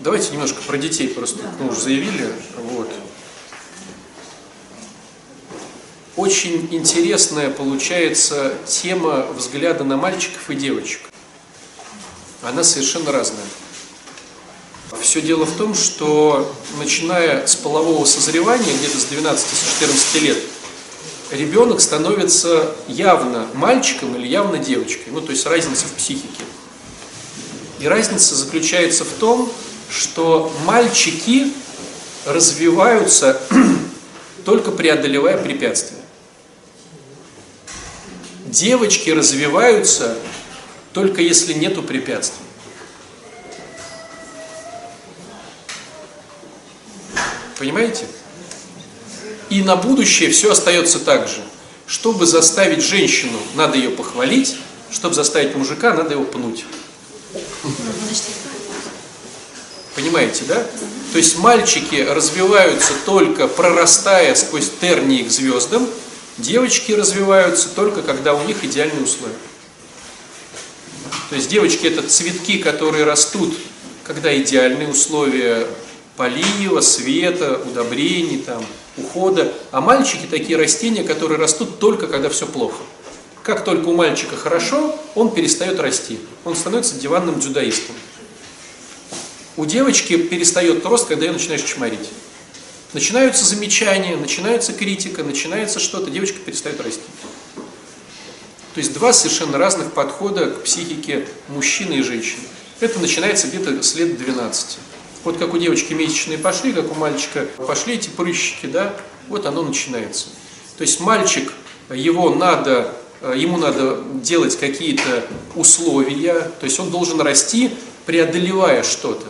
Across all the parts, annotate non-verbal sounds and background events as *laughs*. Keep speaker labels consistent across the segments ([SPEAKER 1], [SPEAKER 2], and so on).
[SPEAKER 1] Давайте немножко про детей просто, мы уже заявили. Вот. Очень интересная получается тема взгляда на мальчиков и девочек. Она совершенно разная. Все дело в том, что начиная с полового созревания, где-то с 12-14 лет, ребенок становится явно мальчиком или явно девочкой. Ну, то есть разница в психике. И разница заключается в том, что мальчики развиваются *clears throat* только преодолевая препятствия. Девочки развиваются только если нету препятствий. Понимаете? И на будущее все остается так же. Чтобы заставить женщину, надо ее похвалить, чтобы заставить мужика, надо его пнуть. Понимаете, да? То есть мальчики развиваются только прорастая сквозь тернии к звездам, девочки развиваются только когда у них идеальные условия. То есть девочки это цветки, которые растут, когда идеальные условия полива, света, удобрений, там, ухода. А мальчики такие растения, которые растут только когда все плохо. Как только у мальчика хорошо, он перестает расти. Он становится диванным дзюдоистом. У девочки перестает рост, когда ее начинаешь чморить. Начинаются замечания, начинается критика, начинается что-то, девочка перестает расти. То есть два совершенно разных подхода к психике мужчины и женщины. Это начинается где-то с лет 12. Вот как у девочки месячные пошли, как у мальчика пошли эти прыщики, да, вот оно начинается. То есть мальчик, его надо, ему надо делать какие-то условия, то есть он должен расти, преодолевая что-то.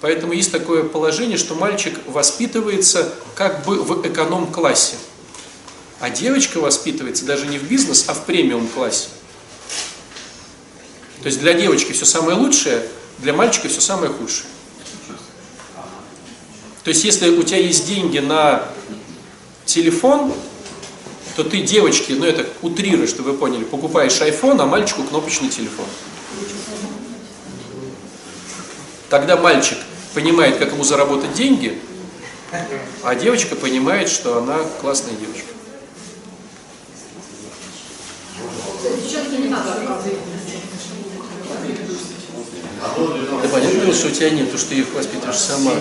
[SPEAKER 1] Поэтому есть такое положение, что мальчик воспитывается как бы в эконом-классе, а девочка воспитывается даже не в бизнес, а в премиум-классе. То есть для девочки все самое лучшее, для мальчика все самое худшее. То есть, если у тебя есть деньги на телефон, то ты девочке, ну это утрирую, чтобы вы поняли, покупаешь iPhone, а мальчику кнопочный телефон. Тогда мальчик понимает, как ему заработать деньги, а девочка понимает, что она классная девочка. Да понятно, что у тебя нет, то, что их воспитываешь сама.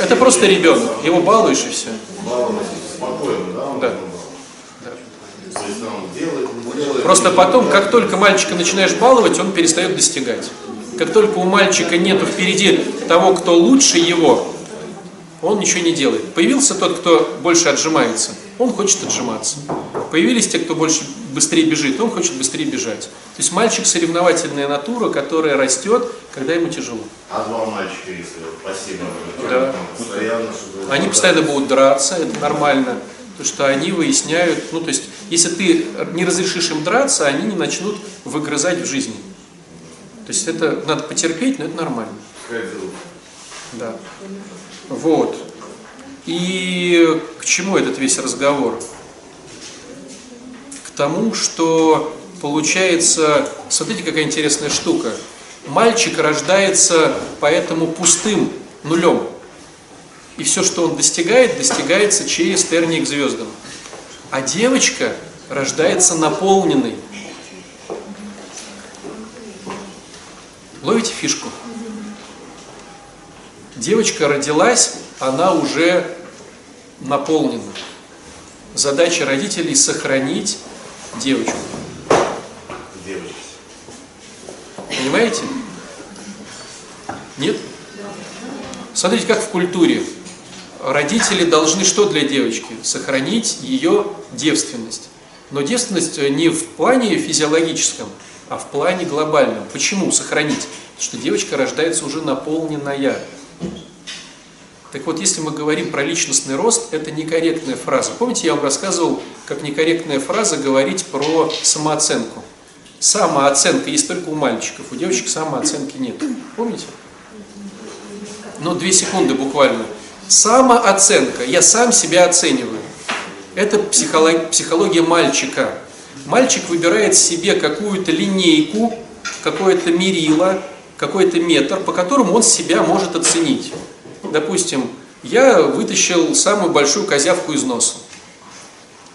[SPEAKER 1] Это просто ребенок, его балуешь и все. Да. Просто потом, как только мальчика начинаешь баловать, он перестает достигать. Как только у мальчика нету впереди того, кто лучше его, он ничего не делает. Появился тот, кто больше отжимается, он хочет отжиматься. Появились те, кто больше быстрее бежит, он хочет быстрее бежать. То есть мальчик соревновательная натура, которая растет, когда ему тяжело.
[SPEAKER 2] А два мальчика, если спасибо,
[SPEAKER 1] да. постоянно, они постоянно будут драться, это нормально. Потому что они выясняют, ну то есть, если ты не разрешишь им драться, они не начнут выгрызать в жизни. То есть это надо потерпеть, но это нормально. Да. Вот. И к чему этот весь разговор? К тому, что получается, смотрите, какая интересная штука. Мальчик рождается поэтому пустым, нулем. И все, что он достигает, достигается через тернии к звездам. А девочка рождается наполненной. Ловите фишку? Девочка родилась, она уже наполнена. Задача родителей сохранить девочку. Понимаете? Нет? Смотрите, как в культуре. Родители должны что для девочки? Сохранить ее девственность. Но девственность не в плане физиологическом, а в плане глобальном. Почему сохранить? Что девочка рождается уже наполненная. Так вот, если мы говорим про личностный рост, это некорректная фраза. Помните, я вам рассказывал, как некорректная фраза говорить про самооценку. Самооценка есть только у мальчиков, у девочек самооценки нет. Помните? Ну, две секунды буквально. Самооценка, я сам себя оцениваю. Это психология, психология мальчика. Мальчик выбирает себе какую-то линейку, какое-то мерило, какой-то метр, по которому он себя может оценить. Допустим, я вытащил самую большую козявку из носа.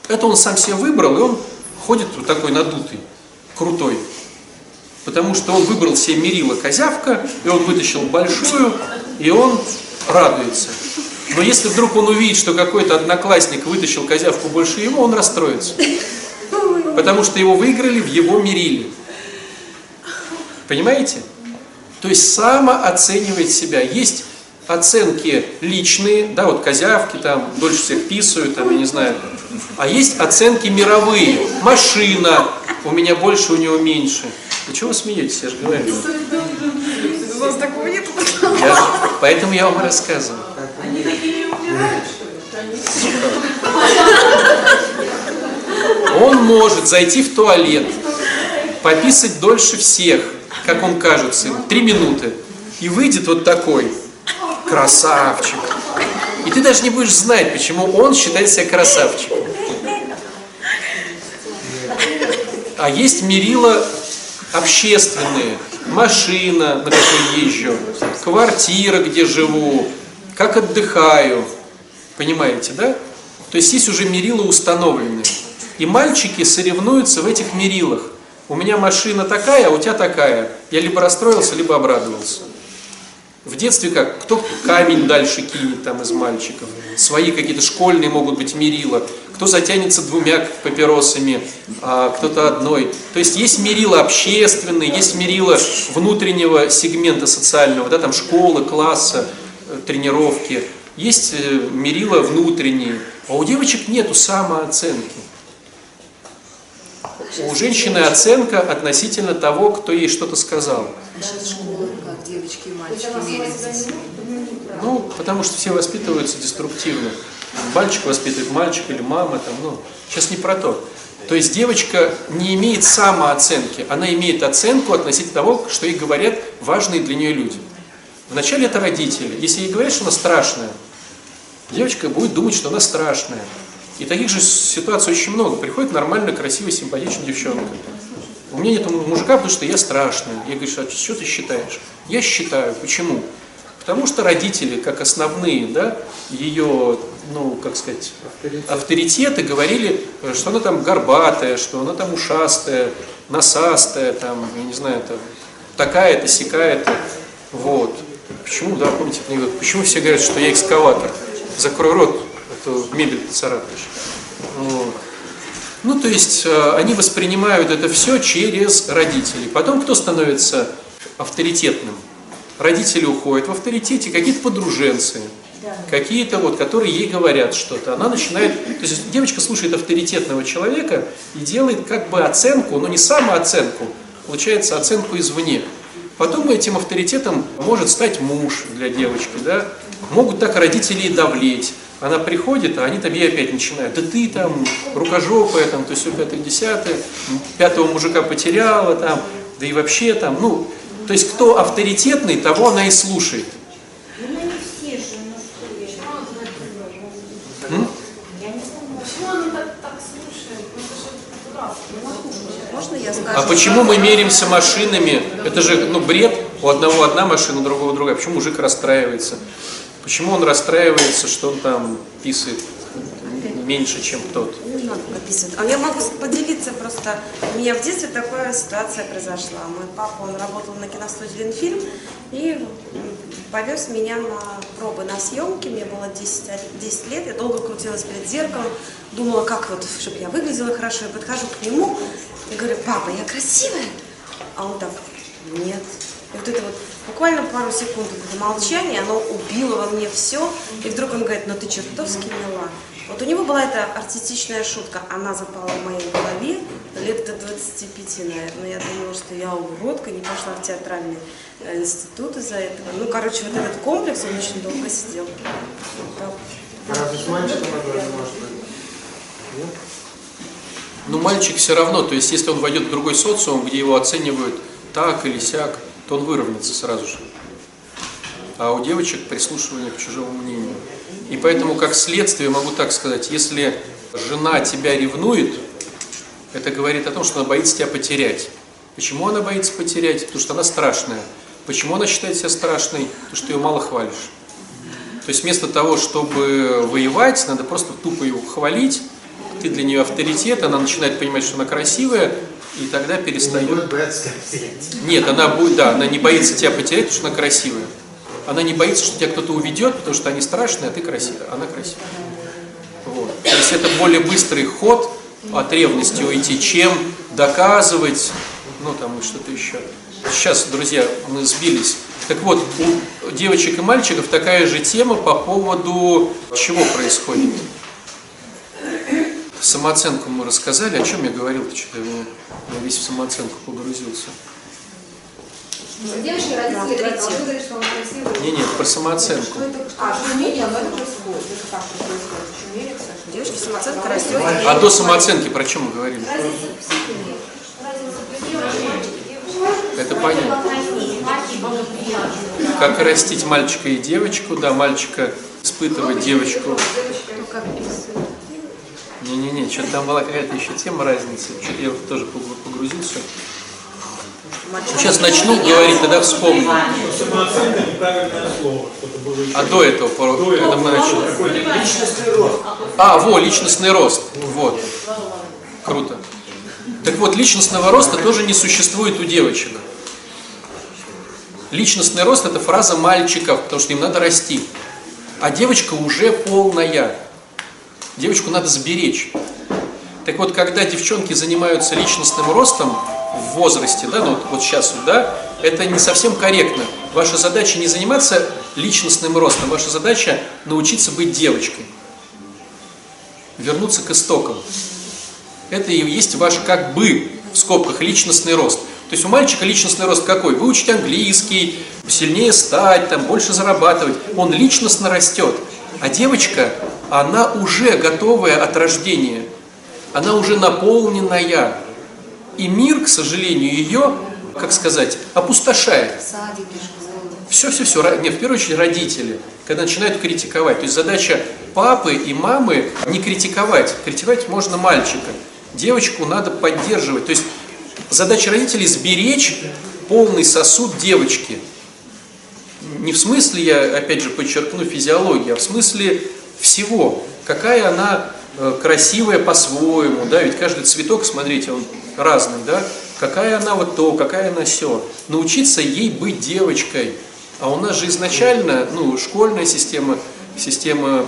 [SPEAKER 1] Это он сам себе выбрал, и он ходит вот такой надутый, крутой. Потому что он выбрал себе мерило козявка, и он вытащил большую, и он радуется. Но если вдруг он увидит, что какой-то одноклассник вытащил козявку больше его, он расстроится. Потому что его выиграли в его мериле. Понимаете? То есть самооценивает себя. Есть оценки личные, да, вот козявки там дольше всех писают, там, я не знаю. А есть оценки мировые. Машина, у меня больше, у него меньше. Вы чего вы смеетесь, я же говорю.
[SPEAKER 3] У вас такого нет?
[SPEAKER 1] Я же- поэтому я вам рассказываю.
[SPEAKER 4] Они такие не умирают, что ли?
[SPEAKER 1] Он может зайти в туалет, пописать дольше всех, как он кажется, ему, три минуты, и выйдет вот такой красавчик. И ты даже не будешь знать, почему он считает себя красавчиком. А есть мерила общественные. Машина, на которой езжу, квартира, где живу, как отдыхаю. Понимаете, да? То есть есть уже мерила установленные. И мальчики соревнуются в этих мерилах. У меня машина такая, а у тебя такая. Я либо расстроился, либо обрадовался. В детстве как? Кто камень дальше кинет там из мальчиков. Свои какие-то школьные могут быть мерила. Кто затянется двумя папиросами, а кто-то одной. То есть есть мерила общественные, есть мерила внутреннего сегмента социального, да, там школы, класса, э, тренировки. Есть э, мерила внутренние. А у девочек нету самооценки. У женщины оценка относительно того, кто ей что-то сказал.
[SPEAKER 3] Сейчас школа, как девочки и мальчики мерятся.
[SPEAKER 1] Ну, потому что все воспитываются деструктивно. Мальчик воспитывает мальчик или мама, там, ну, сейчас не про то. То есть девочка не имеет самооценки, она имеет оценку относительно того, что ей говорят важные для нее люди. Вначале это родители. Если ей говорят, что она страшная, девочка будет думать, что она страшная. И таких же ситуаций очень много. Приходит нормально, красивая, симпатичная девчонка. У меня нет мужика, потому что я страшная. Я говорю, а что ты считаешь? Я считаю. Почему? Потому что родители, как основные, да, ее, ну, как сказать, авторитеты говорили, что она там горбатая, что она там ушастая, носастая, там, я не знаю, там, такая-то, сякая-то. Вот. Почему, да, помните? Почему все говорят, что я экскаватор? Закрой рот, а то мебель поцарапаешь. Вот. Ну, то есть э, они воспринимают это все через родителей. Потом кто становится авторитетным? Родители уходят в авторитете, какие-то подруженцы, какие-то вот, которые ей говорят что-то. Она начинает, то есть девочка слушает авторитетного человека и делает как бы оценку, но не самооценку, получается оценку извне. Потом этим авторитетом может стать муж для девочки, да? Могут так родители и давлеть. Она приходит, а они там ей опять начинают. Да ты там рукожопая, там, то есть все пятое, десятое, пятого мужика потеряла, там, да и вообще там, ну, то есть кто авторитетный, того она и слушает. М? А почему мы меряемся машинами? Это же, ну, бред. У одного одна машина, у другого другая. Почему мужик расстраивается? Почему он расстраивается, что он там писает меньше, чем тот?
[SPEAKER 5] Не. А я могу поделиться просто. У меня в детстве такая ситуация произошла. Мой папа, он работал на киностудии Ленфильм и повез меня на пробы на съемки. Мне было 10, лет- 10 лет, я долго крутилась перед зеркалом, думала, как вот, чтобы я выглядела хорошо. Я подхожу к нему и говорю, папа, я красивая? А он так, нет. И вот это вот буквально пару секунд вот это молчание, оно убило во мне все. И вдруг он говорит, ну ты чертовски мила. Вот у него была эта артистичная шутка, она запала в моей голове лет до 25, наверное. Я думала, что я уродка, не пошла в театральный э, институт из-за этого. Ну, короче, вот этот комплекс, он очень долго сидел. Да.
[SPEAKER 6] Разве с мальчиком это может быть? Нет?
[SPEAKER 1] Ну, мальчик все равно, то есть если он войдет в другой социум, где его оценивают так или сяк, то он выровняется сразу же. А у девочек прислушивание к чужому мнению. И поэтому, как следствие, могу так сказать, если жена тебя ревнует, это говорит о том, что она боится тебя потерять. Почему она боится потерять? Потому что она страшная. Почему она считает себя страшной? Потому что ее мало хвалишь. То есть вместо того, чтобы воевать, надо просто тупо ее хвалить, ты для нее авторитет, она начинает понимать, что она красивая, и тогда
[SPEAKER 6] не
[SPEAKER 1] перестает.
[SPEAKER 6] будет бояться потерять.
[SPEAKER 1] Нет, она будет, да, она не боится тебя потерять, потому что она красивая. Она не боится, что тебя кто-то уведет, потому что они страшные, а ты красивая. Она красивая. Вот. То есть это более быстрый ход от ревности уйти, чем доказывать, ну там и что-то еще. Сейчас, друзья, мы сбились. Так вот, у девочек и мальчиков такая же тема по поводу чего происходит. Самооценку мы рассказали. О чем я говорил-то? Что-то я я весь в самооценку погрузился.
[SPEAKER 7] Девочки, родители что он красивый.
[SPEAKER 1] Не, нет, про самооценку.
[SPEAKER 7] А, что умение, но это происходит. Это как происходит? В чем мерится?
[SPEAKER 5] Девочки, самооценка растет.
[SPEAKER 1] А до самооценки про чем мы говорили? Это понятно. Как растить мальчика и девочку, да, мальчика испытывать девочку. Не-не-не, что-то там была какая-то еще тема разницы. Я вот тоже погру- погрузился. Сейчас начну говорить, тогда вспомню. А до этого, когда мы начали.
[SPEAKER 6] Личностный рост.
[SPEAKER 1] А, во, личностный рост. Вот. Круто. Так вот, личностного роста тоже не существует у девочек. Личностный рост это фраза мальчиков, потому что им надо расти. А девочка уже полная. Девочку надо сберечь. Так вот, когда девчонки занимаются личностным ростом в возрасте, да, ну вот, сейчас да, это не совсем корректно. Ваша задача не заниматься личностным ростом, ваша задача научиться быть девочкой вернуться к истокам. Это и есть ваш как бы в скобках личностный рост. То есть у мальчика личностный рост какой? Выучить английский, сильнее стать, там, больше зарабатывать. Он личностно растет. А девочка, она уже готовая от рождения. Она уже наполненная. И мир, к сожалению, ее, как сказать, опустошает. Все-все-все, не, в первую очередь родители, когда начинают критиковать. То есть задача папы и мамы не критиковать. Критиковать можно мальчика. Девочку надо поддерживать. То есть задача родителей сберечь полный сосуд девочки. Не в смысле, я опять же подчеркну, физиологии, а в смысле всего. Какая она э, красивая по-своему, да, ведь каждый цветок, смотрите, он разный, да, какая она вот то, какая она все. Научиться ей быть девочкой. А у нас же изначально, ну, школьная система, система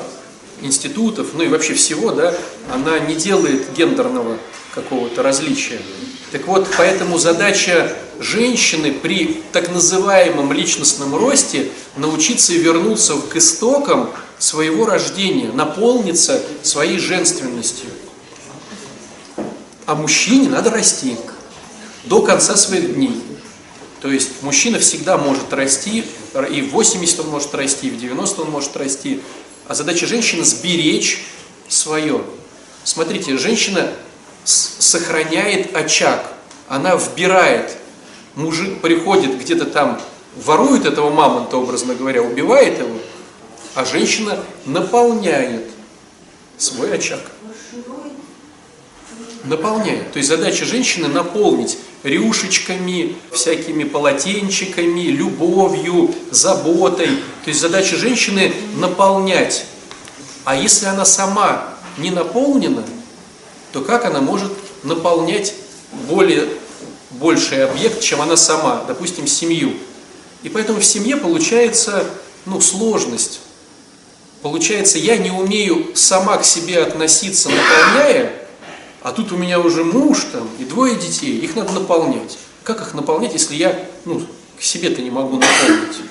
[SPEAKER 1] институтов, ну и вообще всего, да, она не делает гендерного какого-то различия. Так вот, поэтому задача женщины при так называемом личностном росте научиться вернуться к истокам своего рождения, наполниться своей женственностью. А мужчине надо расти до конца своих дней. То есть мужчина всегда может расти, и в 80 он может расти, и в 90 он может расти. А задача женщины сберечь свое. Смотрите, женщина сохраняет очаг, она вбирает. Мужик приходит где-то там, ворует этого мамонта, образно говоря, убивает его, а женщина наполняет свой очаг. Наполняет. То есть задача женщины наполнить рюшечками, всякими полотенчиками, любовью, заботой. То есть задача женщины наполнять. А если она сама не наполнена, то как она может наполнять более, больший объект, чем она сама, допустим, семью. И поэтому в семье получается ну, сложность. Получается, я не умею сама к себе относиться, наполняя, а тут у меня уже муж там и двое детей, их надо наполнять. Как их наполнять, если я ну, к себе-то не могу наполнить?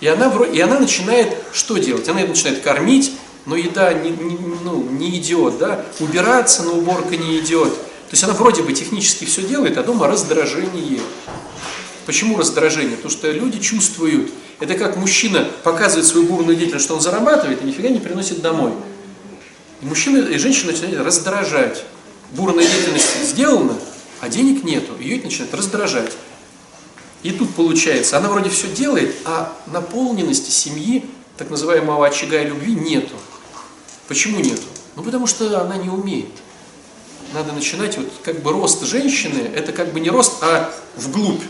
[SPEAKER 1] И она, и она начинает что делать? Она начинает кормить, но еда не, не- ну, не идет, да? убираться, но уборка не идет. То есть она вроде бы технически все делает, а дома раздражение. Почему раздражение? Потому что люди чувствуют. Это как мужчина показывает свою бурную деятельность, что он зарабатывает и нифига не приносит домой. И мужчина и женщина начинают раздражать. Бурная деятельность сделана, а денег нету. Ее это начинает раздражать. И тут получается, она вроде все делает, а наполненности семьи, так называемого очага и любви, нету. Почему нету? Ну потому что она не умеет. Надо начинать, вот как бы рост женщины, это как бы не рост, а вглубь.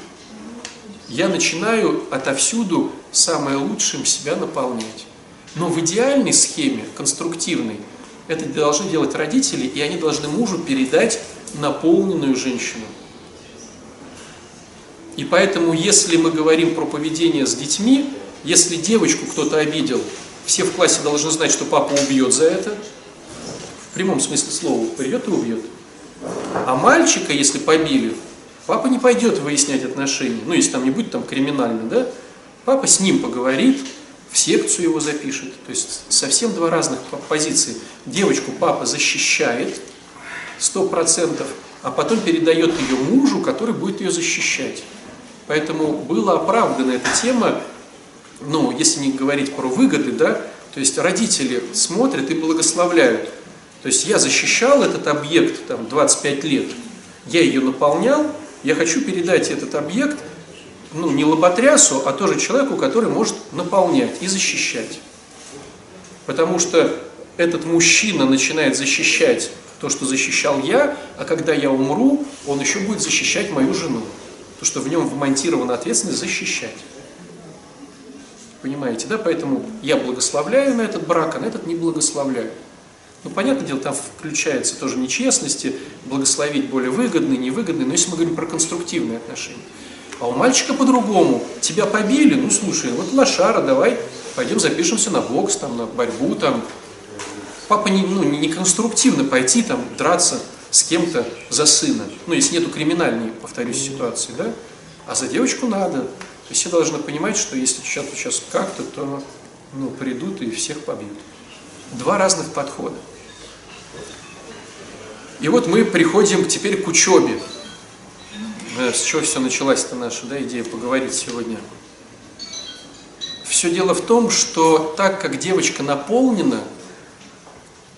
[SPEAKER 1] я начинаю отовсюду самое лучшим себя наполнять. Но в идеальной схеме, конструктивной, это должны делать родители, и они должны мужу передать наполненную женщину. И поэтому, если мы говорим про поведение с детьми, если девочку кто-то обидел, все в классе должны знать, что папа убьет за это. В прямом смысле слова, придет и убьет. А мальчика, если побили, папа не пойдет выяснять отношения. Ну, если там не будет там криминально, да? Папа с ним поговорит, в секцию его запишет. То есть совсем два разных позиции. Девочку папа защищает, сто процентов, а потом передает ее мужу, который будет ее защищать. Поэтому была оправдана эта тема, ну, если не говорить про выгоды, да, то есть родители смотрят и благословляют. То есть я защищал этот объект там 25 лет, я ее наполнял, я хочу передать этот объект, ну, не лоботрясу, а тоже человеку, который может наполнять и защищать. Потому что этот мужчина начинает защищать то, что защищал я, а когда я умру, он еще будет защищать мою жену. То, что в нем вмонтирована ответственность защищать. Понимаете, да? Поэтому я благословляю на этот брак, а на этот не благословляю. Ну, понятное дело, там включается тоже нечестности, благословить более выгодные, невыгодные, но если мы говорим про конструктивные отношения. А у мальчика по-другому. Тебя побили, ну слушай, вот лошара, давай пойдем запишемся на бокс, там, на борьбу, там. Папа не, ну, не конструктивно пойти там драться с кем-то за сына. Ну, если нету криминальной, повторюсь, ситуации, да? А за девочку надо. То есть все должны понимать, что если сейчас, сейчас как-то, то ну, придут и всех побьют. Два разных подхода. И вот мы приходим теперь к учебе. Э, с чего все началась-то наша да, идея поговорить сегодня? Все дело в том, что так как девочка наполнена,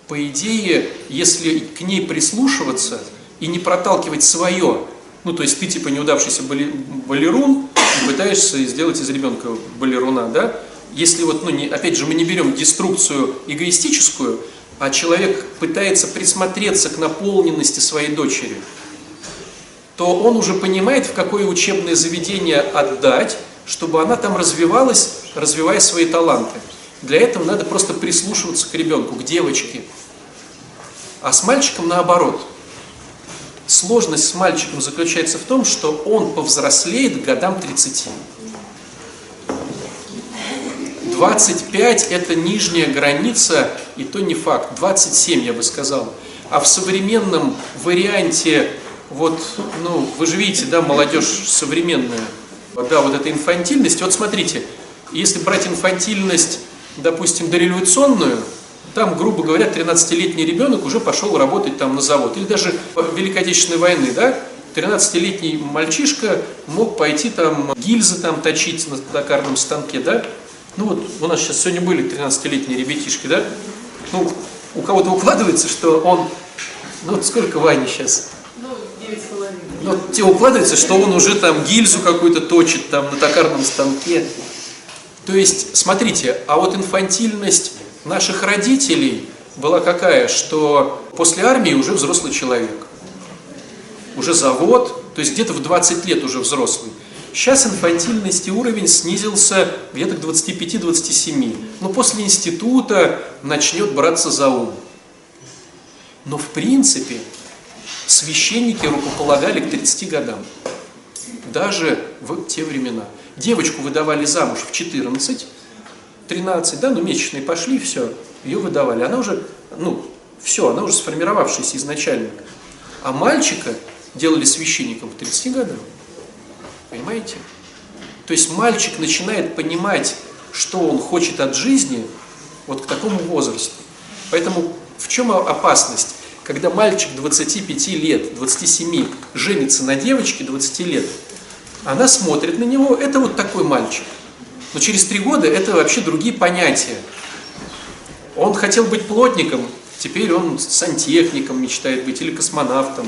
[SPEAKER 1] по идее, если к ней прислушиваться и не проталкивать свое, ну то есть ты типа неудавшийся балерун, пытаешься сделать из ребенка балеруна, да, если вот, ну, не, опять же, мы не берем деструкцию эгоистическую, а человек пытается присмотреться к наполненности своей дочери, то он уже понимает, в какое учебное заведение отдать, чтобы она там развивалась, развивая свои таланты. Для этого надо просто прислушиваться к ребенку, к девочке. А с мальчиком наоборот. Сложность с мальчиком заключается в том, что он повзрослеет к годам 30. 25 это нижняя граница, и то не факт, 27 я бы сказал. А в современном варианте, вот, ну, вы же видите, да, молодежь современная, да, вот эта инфантильность, вот смотрите, если брать инфантильность, допустим, дореволюционную, там, грубо говоря, 13-летний ребенок уже пошел работать там на завод. Или даже Великой Отечественной войны, да, 13-летний мальчишка мог пойти там гильзы там точить на токарном станке, да, ну вот у нас сейчас сегодня были 13-летние ребятишки, да? Ну, у кого-то укладывается, что он... Ну вот сколько Вани сейчас?
[SPEAKER 3] Ну, 9,5.
[SPEAKER 1] Тебе укладывается, что он уже там гильзу какую-то точит там на токарном станке. То есть, смотрите, а вот инфантильность наших родителей была какая, что после армии уже взрослый человек. Уже завод, то есть где-то в 20 лет уже взрослый. Сейчас инфантильности уровень снизился где-то к 25-27. Но после института начнет браться за ум. Но в принципе священники рукополагали к 30 годам. Даже в те времена. Девочку выдавали замуж в 14, 13, да, ну месячные пошли, все, ее выдавали. Она уже, ну, все, она уже сформировавшаяся изначально. А мальчика делали священником в 30 годам. Понимаете? То есть мальчик начинает понимать, что он хочет от жизни вот к такому возрасту. Поэтому в чем опасность? Когда мальчик 25 лет, 27 женится на девочке 20 лет, она смотрит на него, это вот такой мальчик. Но через три года это вообще другие понятия. Он хотел быть плотником, теперь он сантехником мечтает быть или космонавтом.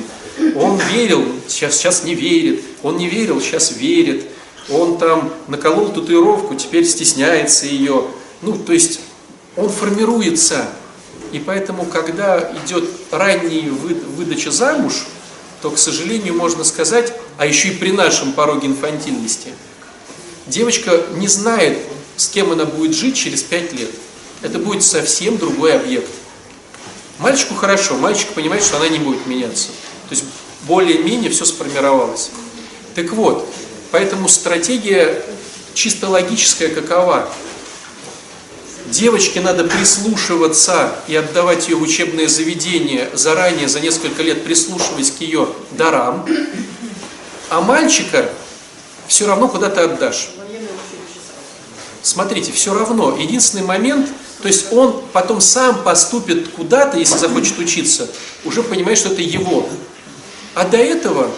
[SPEAKER 1] Он верил, сейчас, сейчас не верит. Он не верил, сейчас верит. Он там наколол татуировку, теперь стесняется ее. Ну, то есть он формируется. И поэтому, когда идет ранняя выдача замуж, то, к сожалению, можно сказать, а еще и при нашем пороге инфантильности, девочка не знает, с кем она будет жить через 5 лет. Это будет совсем другой объект. Мальчику хорошо, мальчик понимает, что она не будет меняться. То есть более-менее все сформировалось. Так вот, поэтому стратегия чисто логическая какова? Девочке надо прислушиваться и отдавать ее в учебное заведение, заранее за несколько лет прислушиваясь к ее дарам, а мальчика все равно куда ты отдашь. Смотрите, все равно. Единственный момент, то есть он потом сам поступит куда-то, если захочет учиться, уже понимает, что это его. А до этого,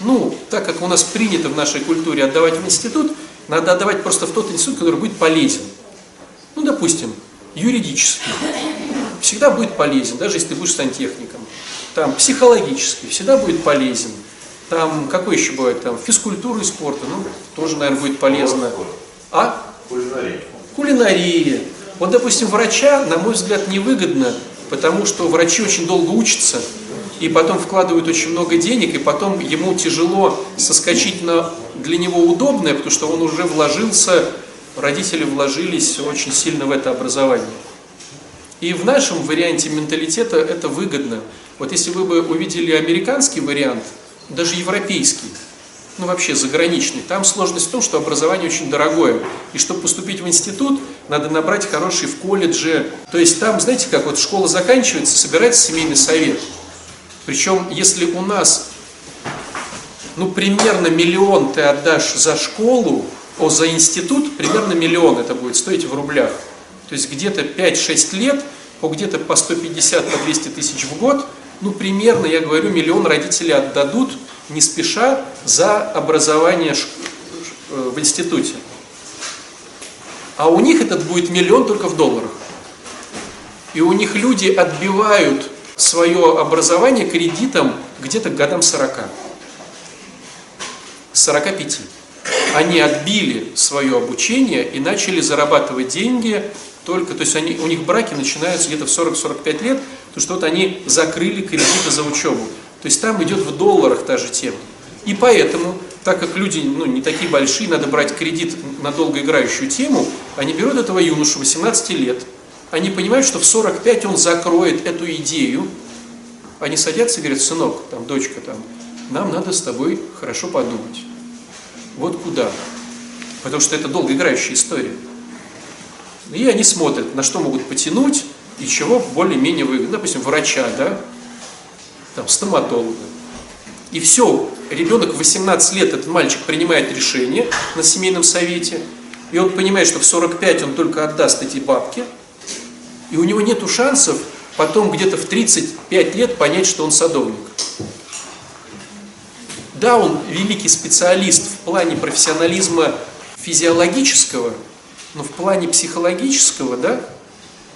[SPEAKER 1] ну, так как у нас принято в нашей культуре отдавать в институт, надо отдавать просто в тот институт, который будет полезен. Ну, допустим, юридический. Всегда будет полезен, даже если ты будешь сантехником. Там психологический всегда будет полезен. Там, какой еще бывает, там, физкультура и спорта, ну, тоже, наверное, будет полезно. А?
[SPEAKER 2] Кулинария.
[SPEAKER 1] Кулинария. Вот, допустим, врача, на мой взгляд, невыгодно, потому что врачи очень долго учатся, и потом вкладывают очень много денег, и потом ему тяжело соскочить на для него удобное, потому что он уже вложился, родители вложились очень сильно в это образование. И в нашем варианте менталитета это выгодно. Вот если вы бы увидели американский вариант, даже европейский, ну вообще заграничный, там сложность в том, что образование очень дорогое. И чтобы поступить в институт, надо набрать хороший в колледже. То есть там, знаете, как вот школа заканчивается, собирается семейный совет. Причем, если у нас, ну, примерно миллион ты отдашь за школу, о, за институт, примерно миллион это будет стоить в рублях. То есть где-то 5-6 лет, по где-то по 150, по 200 тысяч в год, ну, примерно, я говорю, миллион родителей отдадут не спеша за образование э, в институте. А у них этот будет миллион только в долларах. И у них люди отбивают свое образование кредитом где-то к годам 40. 45. Они отбили свое обучение и начали зарабатывать деньги только, то есть они, у них браки начинаются где-то в 40-45 лет, то что вот они закрыли кредиты за учебу. То есть там идет в долларах та же тема. И поэтому, так как люди ну, не такие большие, надо брать кредит на долгоиграющую тему, они берут этого юношу 18 лет, они понимают, что в 45 он закроет эту идею, они садятся и говорят, сынок, там, дочка, там, нам надо с тобой хорошо подумать. Вот куда. Потому что это долгоиграющая история. И они смотрят, на что могут потянуть, и чего более-менее выгодно. Допустим, врача, да, там, стоматолога. И все, ребенок в 18 лет, этот мальчик принимает решение на семейном совете, и он понимает, что в 45 он только отдаст эти бабки, и у него нет шансов потом где-то в 35 лет понять, что он садовник. Да, он великий специалист в плане профессионализма физиологического, но в плане психологического, да,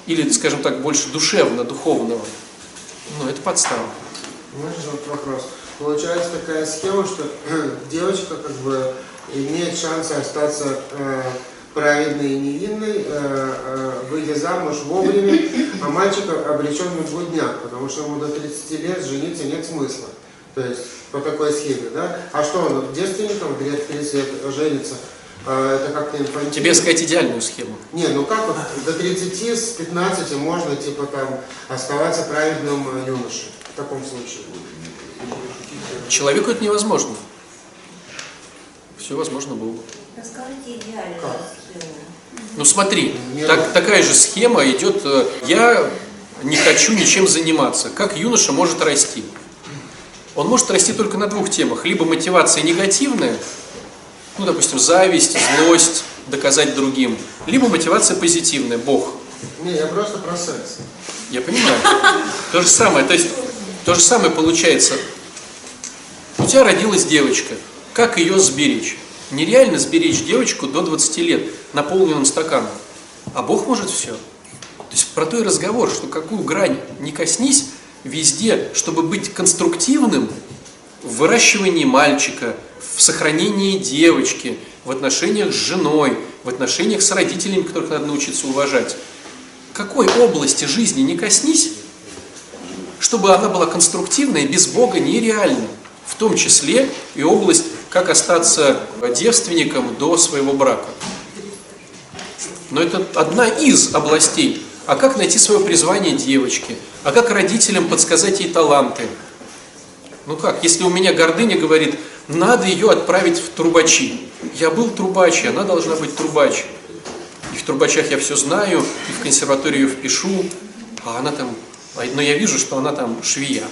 [SPEAKER 1] или, скажем так, больше душевно-духовного, ну, это подстава.
[SPEAKER 6] Знаешь, вот вопрос. Получается такая схема, что *clears throat* девочка как бы имеет шанс остаться э, праведной и невинной, э, э, выйдя замуж вовремя, а мальчик обречен на блудняк, потому что ему до 30 лет жениться нет смысла. То есть по такой схеме, да? А что он девственником в 30 лет женится? А, это как-то инфантильно.
[SPEAKER 1] Тебе сказать идеальную схему.
[SPEAKER 6] Не, ну как вот до 30 с 15 можно типа там оставаться праведным э, юношей в таком случае?
[SPEAKER 1] Человеку это невозможно. Все возможно было.
[SPEAKER 8] Расскажите идеально.
[SPEAKER 6] Как?
[SPEAKER 1] Ну смотри,
[SPEAKER 6] Нет.
[SPEAKER 1] так, такая же схема идет, э, я не хочу ничем заниматься. Как юноша может расти? Он может расти только на двух темах. Либо мотивация негативная, ну, допустим, зависть, злость, доказать другим. Либо мотивация позитивная, Бог.
[SPEAKER 6] Не, я просто про секс.
[SPEAKER 1] Я понимаю. То же самое, то есть, то же самое получается. У тебя родилась девочка. Как ее сберечь? Нереально сберечь девочку до 20 лет наполненным стаканом. А Бог может все. То есть про то и разговор, что какую грань не коснись, везде, чтобы быть конструктивным в выращивании мальчика, в сохранении девочки, в отношениях с женой, в отношениях с родителями, которых надо научиться уважать. Какой области жизни не коснись, чтобы она была конструктивной, без Бога нереально. В том числе и область как остаться девственником до своего брака. Но это одна из областей. А как найти свое призвание девочки? А как родителям подсказать ей таланты? Ну как, если у меня гордыня говорит, надо ее отправить в трубачи. Я был трубач, она должна быть трубач. И в трубачах я все знаю, и в консерваторию впишу, а она там, но я вижу, что она там швея.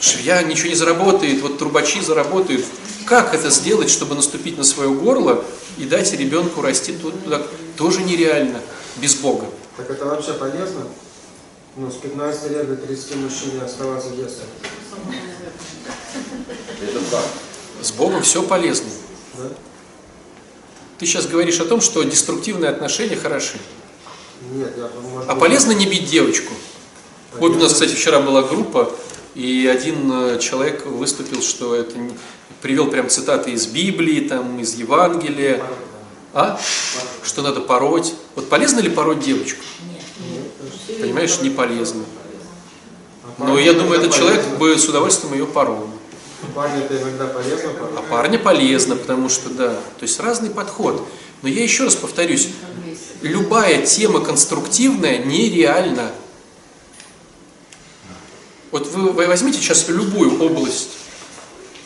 [SPEAKER 1] Швея ничего не заработает, вот трубачи заработают. Как это сделать, чтобы наступить на свое горло и дать ребенку расти туда? Тоже нереально, без Бога.
[SPEAKER 6] Так это вообще полезно? Ну, с 15 лет до 30 мужчине оставаться в детстве.
[SPEAKER 2] Это так.
[SPEAKER 1] С Богом все полезно.
[SPEAKER 6] Да?
[SPEAKER 1] Ты сейчас говоришь о том, что деструктивные отношения хороши.
[SPEAKER 6] Нет, я может,
[SPEAKER 1] А полезно не бить девочку. Вот у нас, кстати, вчера была группа, и один э, человек выступил, что это не- привел прям цитаты из Библии, там, из Евангелия. А? Что надо пороть. Вот полезно ли пороть девочку? Понимаешь, не полезно. Но я думаю, этот человек бы с удовольствием ее порол.
[SPEAKER 6] Парни это иногда полезно,
[SPEAKER 1] А парня полезно, потому что да. То есть разный подход. Но я еще раз повторюсь, любая тема конструктивная нереальна. Вот вы вы возьмите сейчас любую область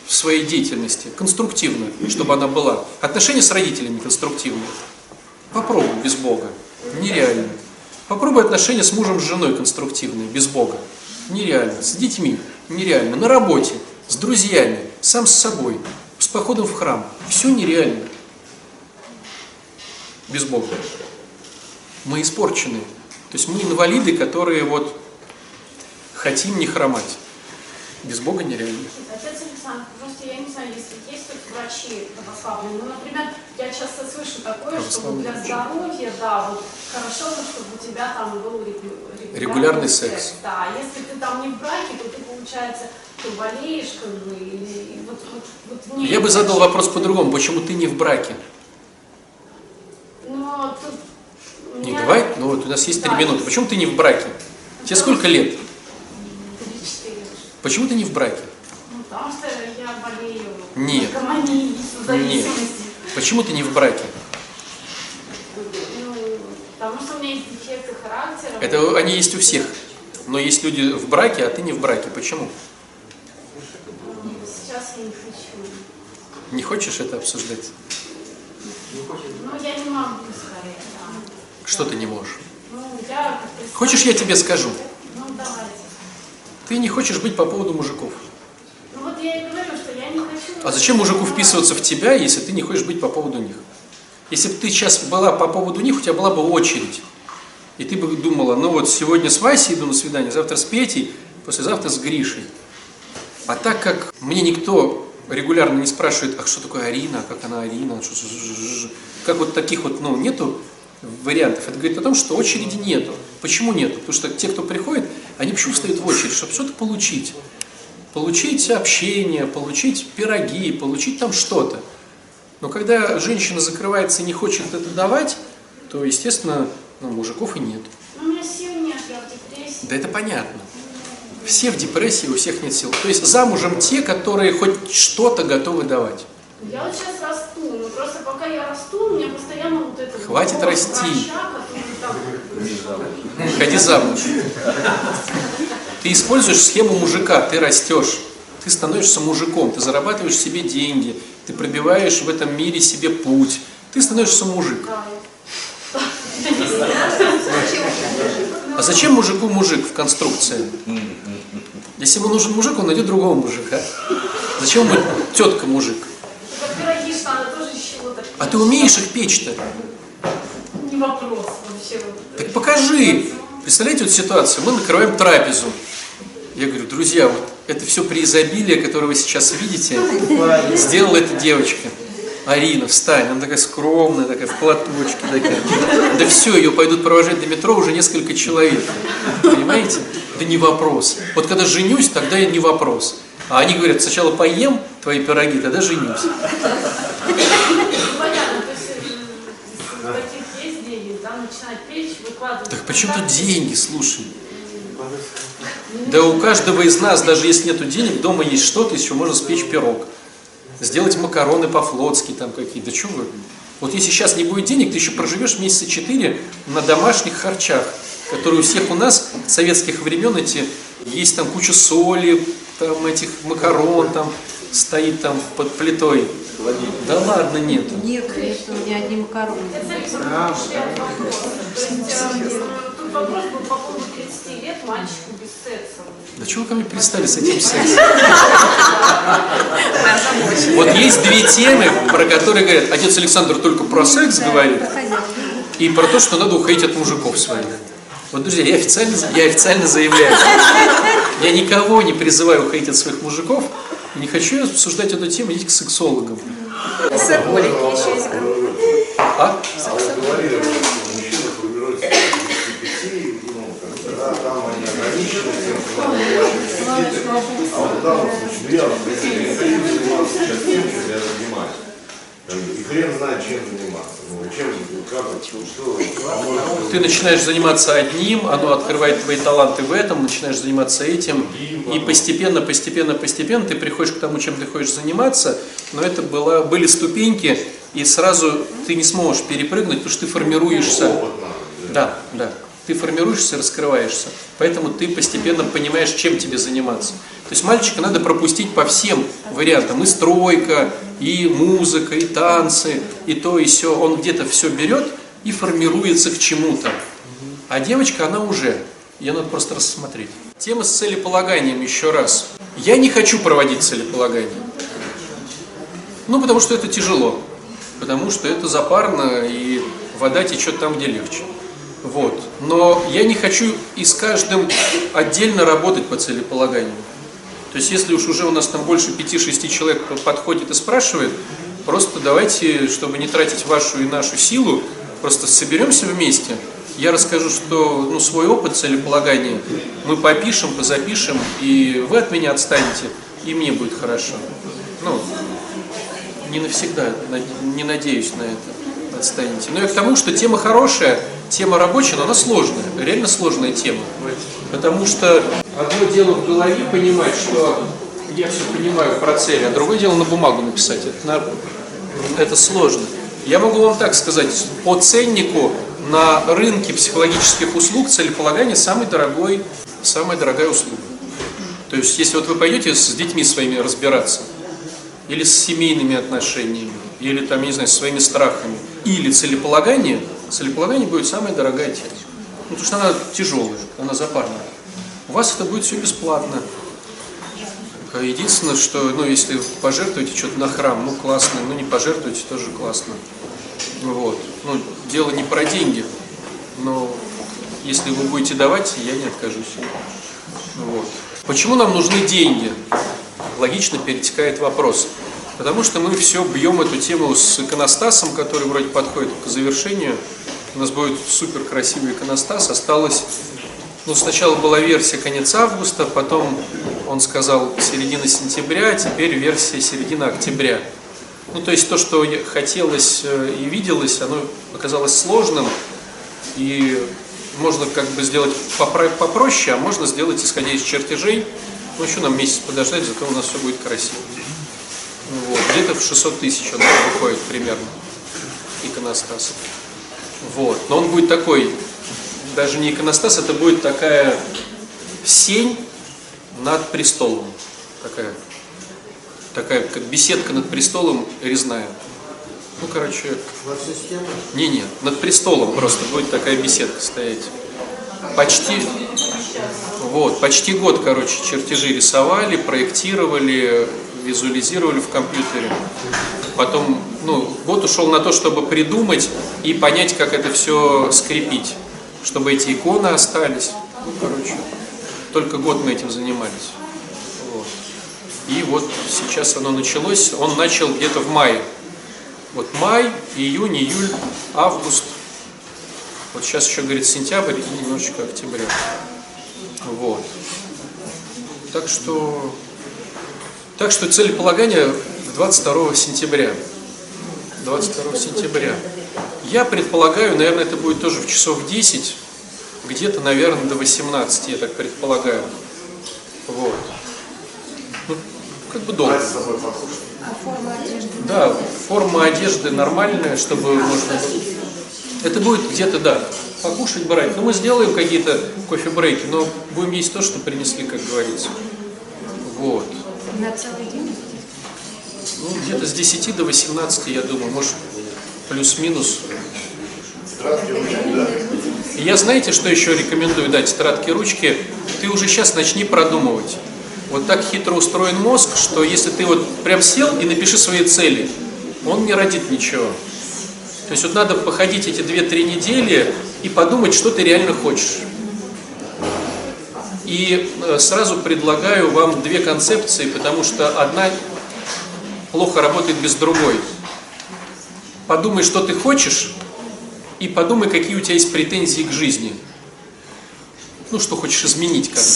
[SPEAKER 1] в своей деятельности, конструктивную, чтобы она была. Отношения с родителями конструктивные. Попробуй без Бога. Нереально. Попробуй отношения с мужем, с женой конструктивные, без Бога. Нереально. С детьми. Нереально. На работе. С друзьями. Сам с собой. С походом в храм. Все нереально. Без Бога. Мы испорчены. То есть мы инвалиды, которые вот хотим не хромать. Без Бога нереально.
[SPEAKER 4] Отец Александр, просто я не знаю, если есть тут врачи православные, ну, например, я часто слышу такое, что для здоровья, да, вот хорошо бы, чтобы у тебя там был регу-
[SPEAKER 1] Регулярный секс.
[SPEAKER 4] Да, если ты там не в браке, то ты, получается, ты болеешь, как бы, и вот, вот, вот мне
[SPEAKER 1] Я бы задал вопрос по-другому. Почему ты не в браке?
[SPEAKER 4] Но тут у
[SPEAKER 1] Не,
[SPEAKER 4] меня
[SPEAKER 1] давай, ну вот у нас есть три
[SPEAKER 4] Да,
[SPEAKER 1] минуты. Почему ты не в браке? Тебе сколько лет?
[SPEAKER 4] 3-4.
[SPEAKER 1] Почему ты не в браке?
[SPEAKER 4] Ну, потому что
[SPEAKER 1] Нет. Нет. Почему ты не в браке?
[SPEAKER 4] Ну, потому что у меня есть дефекты характера.
[SPEAKER 1] Это они есть у всех. Но есть люди в браке, а ты не в браке. Почему?
[SPEAKER 4] Сейчас я не хочу.
[SPEAKER 1] Не хочешь это обсуждать?
[SPEAKER 4] Ну, я не могу скорее, да.
[SPEAKER 1] Что ты не можешь?
[SPEAKER 4] Ну, я
[SPEAKER 1] Хочешь, я тебе скажу?
[SPEAKER 4] Ну, давайте.
[SPEAKER 1] Ты не хочешь быть по поводу мужиков.
[SPEAKER 4] Ну, вот я и говорю, что я не хочу...
[SPEAKER 1] А зачем мужику вписываться в тебя, если ты не хочешь быть по поводу них? Если бы ты сейчас была по поводу них, у тебя была бы очередь. И ты бы думала, ну вот сегодня с Васей иду на свидание, завтра с Петей, послезавтра с Гришей. А так как мне никто регулярно не спрашивает, а что такое Арина, как она Арина, что- как вот таких вот, ну, нету вариантов. Это говорит о том, что очереди нету. Почему нету? Потому что те, кто приходит, они почему встают в очередь, чтобы что-то получить. Получить общение, получить пироги, получить там что-то. Но когда женщина закрывается и не хочет это давать, то, естественно, ну, мужиков и нет.
[SPEAKER 4] Ну, у меня сил нет, я в депрессии.
[SPEAKER 1] Да это понятно. Все в депрессии, у всех нет сил. То есть замужем те, которые хоть что-то готовы давать.
[SPEAKER 4] Я вот сейчас расту, но просто пока я расту, у меня постоянно вот это...
[SPEAKER 1] Хватит расти.
[SPEAKER 4] врача, который там-
[SPEAKER 1] Ходи замуж. *laughs* Ты используешь схему мужика, ты растешь. Ты становишься мужиком, ты зарабатываешь себе деньги, ты пробиваешь в этом мире себе путь. Ты становишься мужик. А зачем мужику мужик в конструкции? Если ему нужен мужик, он найдет другого мужика. Зачем ему тетка мужик? А ты умеешь их печь-то?
[SPEAKER 4] Не вопрос вообще. вот.
[SPEAKER 1] Так покажи. Представляете вот ситуацию? Мы накрываем трапезу. Я говорю, друзья, вот это все при изобилии, которое вы сейчас видите, сделала эта девочка. Арина, встань, она такая скромная, такая в платочке такая. Да все, ее пойдут провожать до метро уже несколько человек. Понимаете? Да не вопрос. Вот когда женюсь, тогда и не вопрос. А они говорят, сначала поем твои пироги, тогда женюсь.
[SPEAKER 4] Понятно, то есть из таких есть деньги, да, начинать печь, выкладывать.
[SPEAKER 1] Так почему тут деньги, слушай? Да у каждого из нас, даже если нету денег, дома есть что-то, чего можно спечь пирог. сделать макароны по-флотски там какие-то. Да что вы? Вот если сейчас не будет денег, ты еще проживешь месяца четыре на домашних харчах, которые у всех у нас советских времен эти, есть там куча соли, там этих макарон там стоит там под плитой. Да ладно, нет.
[SPEAKER 3] Нет, конечно, у меня одни макароны.
[SPEAKER 4] Вопрос был по поводу 30 лет мальчику без секса.
[SPEAKER 1] Да чего вы ко мне пристали с этим сексом? Вот есть две темы, про которые говорят, отец Александр только про секс говорит, и про то, что надо уходить от мужиков своих. Вот, друзья, я официально, я официально заявляю, я никого не призываю уходить от своих мужиков, не хочу обсуждать эту тему, идите к сексологам.
[SPEAKER 5] Соколики еще есть.
[SPEAKER 1] А?
[SPEAKER 2] Говорили, что мужчина формируется с 25, ну, как бы, да, там они ограничены тем, что надо платить кредиты. А вот в данном случае, ну я, например, я не хочу заниматься сейчас тем, чем я занимаюсь. Как бы, И хрен знает, чем заниматься. Ну, чем, как, что, поможет.
[SPEAKER 1] Ты начинаешь заниматься одним, оно открывает твои таланты в этом, начинаешь заниматься этим, и постепенно, постепенно, постепенно ты приходишь к тому, чем ты хочешь заниматься, но это было, были ступеньки, и сразу ты не сможешь перепрыгнуть, потому что ты формируешься. Да, да. Ты формируешься, раскрываешься. Поэтому ты постепенно понимаешь, чем тебе заниматься. То есть мальчика надо пропустить по всем вариантам. И стройка, и музыка, и танцы, и то, и все. Он где-то все берет и формируется к чему-то. А девочка, она уже. Ее надо просто рассмотреть. Тема с целеполаганием еще раз. Я не хочу проводить целеполагание. Ну, потому что это тяжело. Потому что это запарно, и вода течет там, где легче. Вот. Но я не хочу и с каждым отдельно работать по целеполаганию. То есть, если уж уже у нас там больше 5-6 человек подходит и спрашивает, просто давайте, чтобы не тратить вашу и нашу силу, просто соберемся вместе. Я расскажу, что ну, свой опыт целеполагания мы попишем, позапишем, и вы от меня отстанете, и мне будет хорошо. Ну, не навсегда, на- не надеюсь на это, отстанете. Но и к тому, что тема хорошая, тема рабочая, но она сложная, реально сложная тема. Потому что одно дело в голове понимать, что я все понимаю про цель, а другое дело на бумагу написать. Это, на- это сложно. Я могу вам так сказать, по ценнику на рынке психологических услуг целеполагание самый дорогой, самая дорогая услуга. То есть, если вот вы пойдете с детьми своими разбираться, или с семейными отношениями, или там, я не знаю, с своими страхами, или целеполагание, целеполагание будет самая дорогая тема. Ну, потому что она тяжелая, она запарная. У вас это будет все бесплатно. А Единственное, что, ну, если пожертвуете что-то на храм, ну, классно, ну, не пожертвуете, тоже классно. Вот. Ну, дело не про деньги, но если вы будете давать, я не откажусь. Вот. Почему нам нужны деньги? Логично перетекает вопрос. Потому что мы все бьем эту тему с иконостасом, который вроде подходит к завершению. У нас будет супер красивый иконостас. Осталось, ну сначала была версия конец августа, потом он сказал середина сентября, теперь версия середина октября. Ну то есть то, что хотелось э, и виделось, оно оказалось сложным. И можно как бы сделать попроще, а можно сделать исходя из чертежей. Ну, еще нам месяц подождать, зато у нас все будет красиво. Вот. Где-то в 600 тысяч он выходит примерно, иконостас. Вот. Но он будет такой, даже не иконостас, это будет такая сень над престолом. Такая, такая как беседка над престолом резная. Ну, короче,
[SPEAKER 6] схему.
[SPEAKER 1] не-не, над престолом просто будет такая беседка стоять. Почти, вот, почти год, короче, чертежи рисовали, проектировали, визуализировали в компьютере. Потом, ну, год ушел на то, чтобы придумать и понять, как это все скрепить, чтобы эти иконы остались. Ну, короче, только год мы этим занимались. Вот. И вот сейчас оно началось, он начал где-то в мае. Вот май, июнь, июль, август. Вот сейчас еще, говорит, сентябрь и немножечко октября. Вот. Так что, так что целеполагание 22 сентября. 22 сентября. Я предполагаю, наверное, это будет тоже в часов 10, где-то, наверное, до 18, я так предполагаю. Вот. Ну, как бы долго.
[SPEAKER 3] А форма одежды?
[SPEAKER 1] Да, форма одежды нормальная, чтобы можно. Это будет где-то, да, покушать брать. Но мы сделаем какие-то кофе-брейки, но будем есть то, что принесли, как говорится. Вот.
[SPEAKER 3] На целый день?
[SPEAKER 1] Ну, где-то с 10 до 18, я думаю, может, плюс-минус.
[SPEAKER 2] Тетрадки, ручки, да?
[SPEAKER 1] И я знаете, что еще рекомендую дать тетрадки ручки? Ты уже сейчас начни продумывать. Вот так хитро устроен мозг, что если ты вот прям сел и напиши свои цели, он не родит ничего. То есть вот надо походить эти 2-3 недели и подумать, что ты реально хочешь. И э, сразу предлагаю вам две концепции, потому что одна плохо работает без другой. Подумай, что ты хочешь, и подумай, какие у тебя есть претензии к жизни. Ну, что хочешь изменить как бы.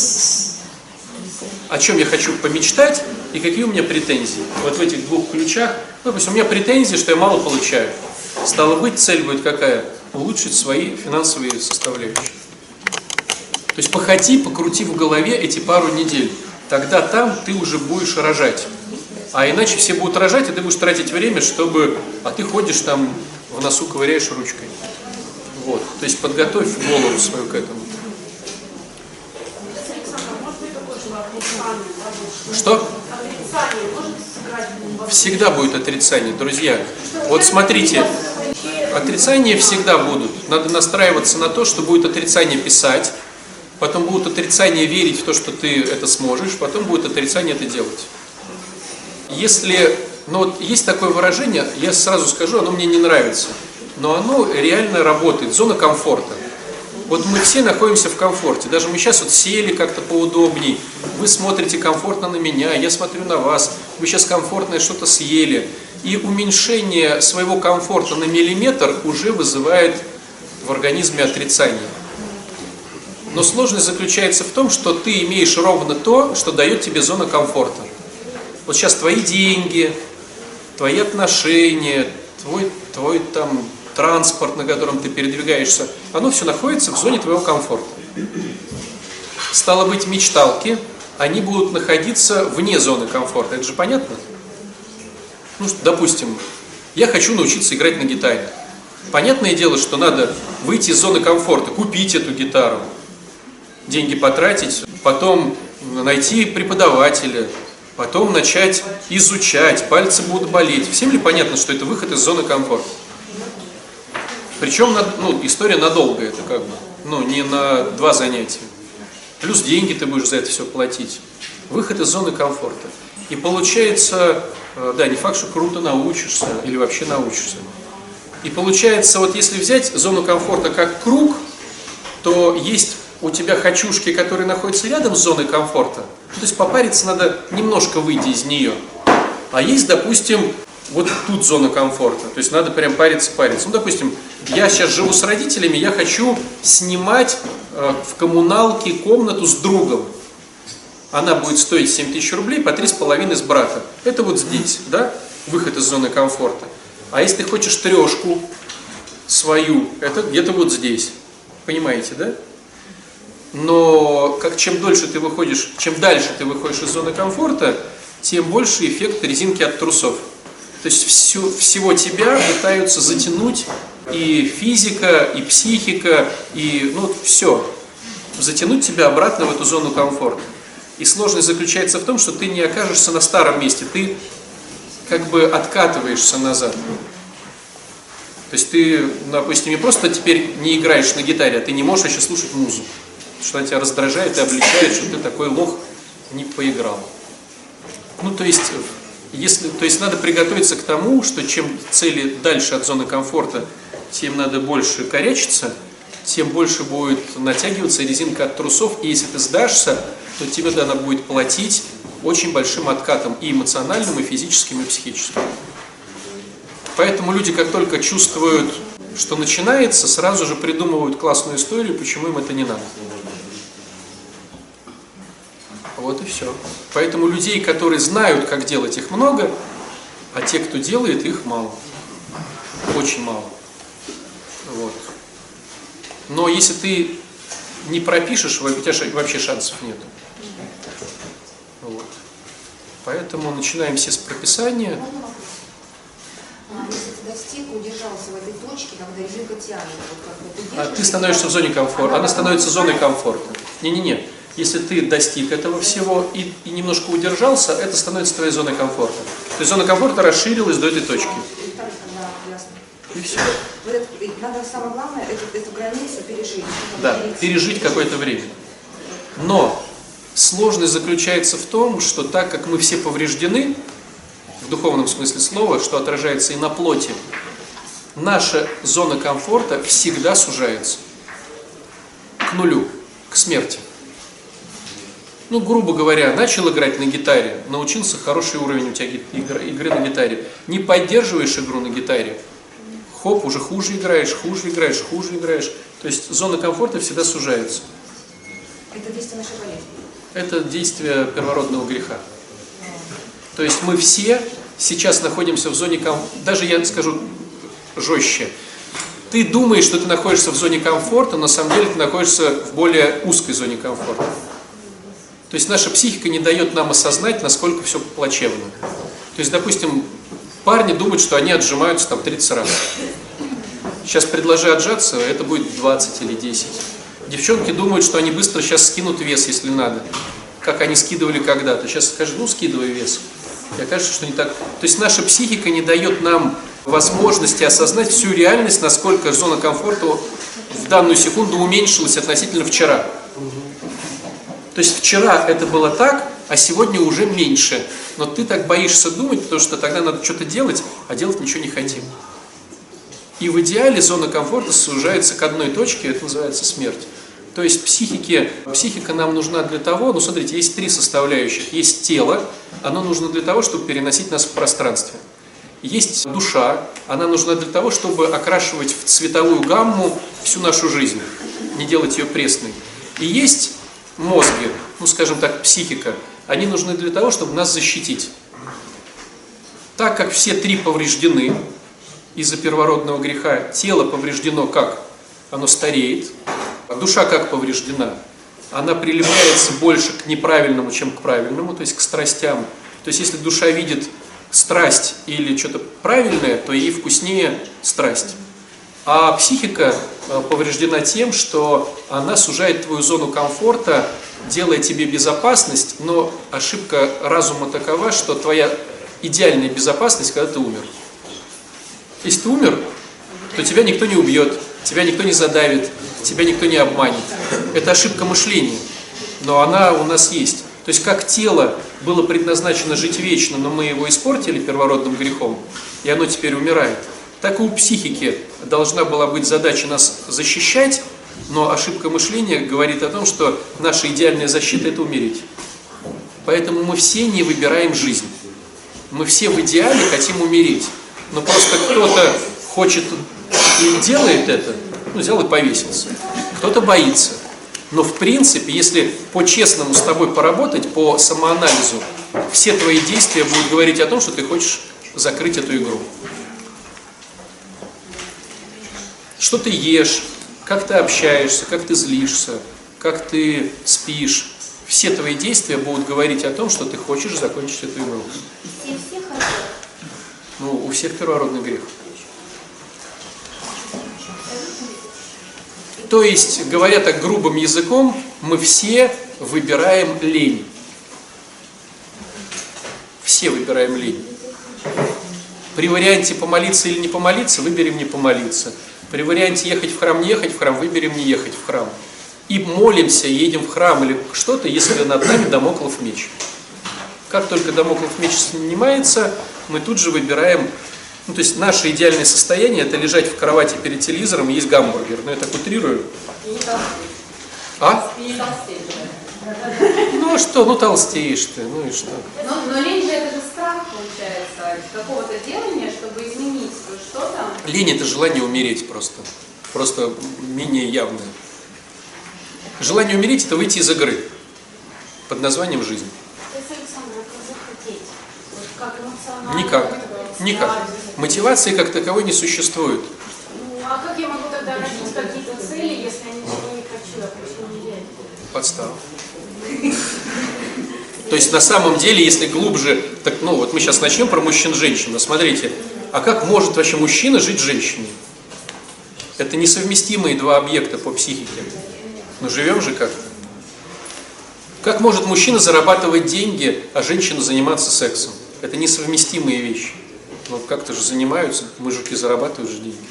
[SPEAKER 1] О чем я хочу помечтать и какие у меня претензии. Вот в этих двух ключах. Ну, допустим, у меня претензии, что я мало получаю. Стало быть, цель будет какая? Улучшить свои финансовые составляющие. То есть походи, покрути в голове эти пару недель. Тогда там ты уже будешь рожать. А иначе все будут рожать, и ты будешь тратить время, чтобы... А ты ходишь там, в носу ковыряешь ручкой. Вот. То есть подготовь голову свою к этому. Что? Всегда будет отрицание, друзья. Вот смотрите, отрицания всегда будут. Надо настраиваться на то, что будет отрицание писать, потом будет отрицание верить в то, что ты это сможешь, потом будет отрицание это делать. Если, ну вот есть такое выражение, я сразу скажу, оно мне не нравится, но оно реально работает, зона комфорта. Вот мы все находимся в комфорте, даже мы сейчас вот сели как-то поудобней, вы смотрите комфортно на меня, я смотрю на вас, вы сейчас комфортное что-то съели, и уменьшение своего комфорта на миллиметр уже вызывает в организме отрицание. Но сложность заключается в том, что ты имеешь ровно то, что дает тебе зона комфорта. Вот сейчас твои деньги, твои отношения, твой, твой там транспорт, на котором ты передвигаешься, оно все находится в зоне твоего комфорта. Стало быть, мечталки, они будут находиться вне зоны комфорта. Это же понятно? Ну, допустим, я хочу научиться играть на гитаре. Понятное дело, что надо выйти из зоны комфорта, купить эту гитару, деньги потратить, потом найти преподавателя, потом начать изучать, пальцы будут болеть. Всем ли понятно, что это выход из зоны комфорта? Причем ну, история надолго это как бы, ну не на два занятия. Плюс деньги ты будешь за это все платить. Выход из зоны комфорта. И получается, э, да, не факт, что круто научишься или вообще научишься. И получается, вот если взять зону комфорта как круг, то есть у тебя хочушки, которые находятся рядом с зоной комфорта. То есть попариться надо немножко выйти из нее. А есть, допустим, вот тут зона комфорта. То есть надо прям париться, париться. Ну, допустим, я сейчас живу с родителями, я хочу снимать э, в коммуналке комнату с другом. Она будет стоить 7 тысяч рублей по 3,5 с брата. Это вот здесь, да, выход из зоны комфорта. А если ты хочешь трешку свою, это где-то вот здесь. Понимаете, да? Но как чем дольше ты выходишь, чем дальше ты выходишь из зоны комфорта, тем больше эффект резинки от трусов. То есть всю, всего тебя пытаются затянуть и физика, и психика, и ну все. Затянуть тебя обратно в эту зону комфорта. И сложность заключается в том, что ты не окажешься на старом месте, ты как бы откатываешься назад. То есть ты, допустим, не просто теперь не играешь на гитаре, а ты не можешь еще слушать музыку. Что она тебя раздражает и обличает, что ты такой лох не поиграл. Ну, то есть, если, то есть надо приготовиться к тому, что чем цели дальше от зоны комфорта, тем надо больше корячиться, тем больше будет натягиваться резинка от трусов, и если ты сдашься, то тебе надо будет платить очень большим откатом и эмоциональным, и физическим, и психическим. Поэтому люди, как только чувствуют, что начинается, сразу же придумывают классную историю, почему им это не надо. Вот и все. Поэтому людей, которые знают, как делать, их много, а те, кто делает, их мало. Очень мало. Вот. Но если ты не пропишешь, у тебя вообще шансов нет. Вот. Поэтому начинаем все с прописания.
[SPEAKER 3] А если ты достиг, удержался в этой точке, когда резинка тянет, вот как бы ты
[SPEAKER 1] А ты становишься в зоне комфорта. Она становится зоной комфорта. Не-не-не. Если ты достиг этого всего и, и немножко удержался, это становится твоей зоной комфорта. То есть зона комфорта расширилась до этой точки.
[SPEAKER 3] И
[SPEAKER 1] все.
[SPEAKER 3] Вот это- и надо самое главное эту, эту границу пережить.
[SPEAKER 1] Да, пережить какое-то время. Но сложность заключается в том, что так как мы все повреждены, в духовном смысле слова, что отражается и на плоти, наша зона комфорта всегда сужается к нулю, к смерти. Ну, грубо говоря, начал играть на гитаре, научился хороший уровень у тебя игры, игры на гитаре. Не поддерживаешь игру на гитаре, хоп, уже хуже играешь, хуже играешь, хуже играешь. То есть зона комфорта всегда сужается.
[SPEAKER 3] Это действие нашей болезни.
[SPEAKER 1] Это действие первородного греха. То есть мы все сейчас находимся в зоне комфорта. Даже я скажу жестче. Ты думаешь, что ты находишься в зоне комфорта, но на самом деле ты находишься в более узкой зоне комфорта. То есть наша психика не дает нам осознать, насколько все плачевно. То есть, допустим, парни думают, что они отжимаются там 30 раз. Сейчас предложи отжаться, это будет 20 или 10. Девчонки думают, что они быстро сейчас скинут вес, если надо. Как они скидывали когда-то. Сейчас скажи, ну скидывай вес. И окажется, что не так. То есть наша психика не дает нам возможности осознать всю реальность, насколько зона комфорта в данную секунду уменьшилась относительно вчера. То есть вчера это было так, а сегодня уже меньше. Но ты так боишься думать, потому что тогда надо что-то делать, а делать ничего не хотим. И в идеале зона комфорта сужается к одной точке, это называется смерть. То есть психике, психика нам нужна для того, ну смотрите, есть три составляющих. Есть тело, оно нужно для того, чтобы переносить нас в пространстве. Есть душа, она нужна для того, чтобы окрашивать в цветовую гамму всю нашу жизнь, не делать ее пресной. И есть мозги, ну скажем так, психика, они нужны для того, чтобы нас защитить. Так как все три повреждены из-за первородного греха, тело повреждено как? Оно стареет. Душа как повреждена? Она прилепляется больше к неправильному, чем к правильному, то есть к страстям. То есть если душа видит страсть или что-то правильное, то ей вкуснее страсть. А психика э, повреждена тем, что она сужает твою зону комфорта, делая тебе безопасность, но ошибка разума такова, что твоя идеальная безопасность, когда ты умер. Если ты умер, то тебя никто не убьет, тебя никто не задавит, тебя никто не обманет. Это ошибка мышления, но она у нас есть. То есть как тело было предназначено жить вечно, но мы его испортили первородным грехом, и оно теперь умирает, так и у психики должна была быть задача нас защищать, но ошибка мышления говорит о том, что наша идеальная защита – это умереть. Поэтому мы все не выбираем жизнь. Мы все в идеале хотим умереть. Но просто кто-то хочет и делает это, ну, взял и повесился. Кто-то боится. Но в принципе, если по-честному с тобой поработать, по самоанализу, все твои действия будут говорить о том, что ты хочешь закрыть эту игру. Что ты ешь, как ты общаешься, как ты злишься, как ты спишь. Все твои действия будут говорить о том, что ты хочешь закончить эту игру. Ну, у всех первородный грех. То есть, говоря так грубым языком, мы все выбираем лень. Все выбираем лень. При варианте помолиться или не помолиться, выберем не помолиться. При варианте ехать в храм, не ехать в храм, выберем не ехать в храм. И молимся, едем в храм или что-то, если над нами домоклов меч. Как только домоклов меч снимается, мы тут же выбираем, ну то есть наше идеальное состояние это лежать в кровати перед телевизором и есть гамбургер. Но я так утрирую. А? Ну а что, ну толстеешь ты, ну и что?
[SPEAKER 8] Но, но лень же это же страх, получается, какого-то делания, чтобы изменить что-то.
[SPEAKER 1] Лень это желание умереть просто. Просто менее явное. Желание умереть это выйти из игры под названием жизнь. Никак.
[SPEAKER 4] как
[SPEAKER 1] Никак. Мотивации как таковой не существует.
[SPEAKER 4] Ну, а как я могу тогда развить какие-то цели, если я ничего не хочу, хочу умереть?
[SPEAKER 1] Подстава. *laughs* То есть на самом деле, если глубже, так, ну вот мы сейчас начнем про мужчин-женщин, но смотрите, а как может вообще мужчина жить с женщиной? Это несовместимые два объекта по психике. Но живем же как? Как может мужчина зарабатывать деньги, а женщина заниматься сексом? Это несовместимые вещи. Но как-то же занимаются, мужики зарабатывают же деньги.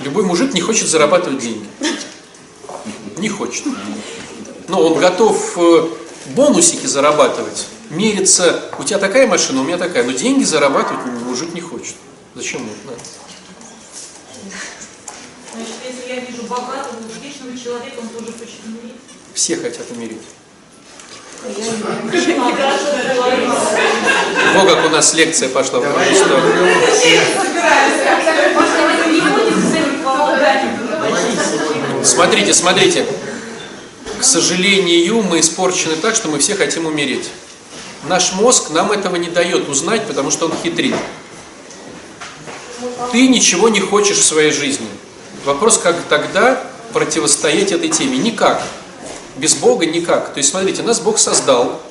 [SPEAKER 1] Любой мужик не хочет зарабатывать деньги. Не хочет. Но он готов э, бонусики зарабатывать. Мериться, у тебя такая машина, у меня такая. Но деньги зарабатывать мужик не хочет. Зачем ему надо?
[SPEAKER 9] Значит, если я вижу богатого, успешного человека, он тоже хочет умереть.
[SPEAKER 1] Все хотят умереть. Во как у нас лекция пошла в эту сторону. Смотрите, смотрите. К сожалению, мы испорчены так, что мы все хотим умереть. Наш мозг нам этого не дает узнать, потому что он хитрит. Ты ничего не хочешь в своей жизни. Вопрос, как тогда противостоять этой теме? Никак. Без Бога никак. То есть, смотрите, нас Бог создал,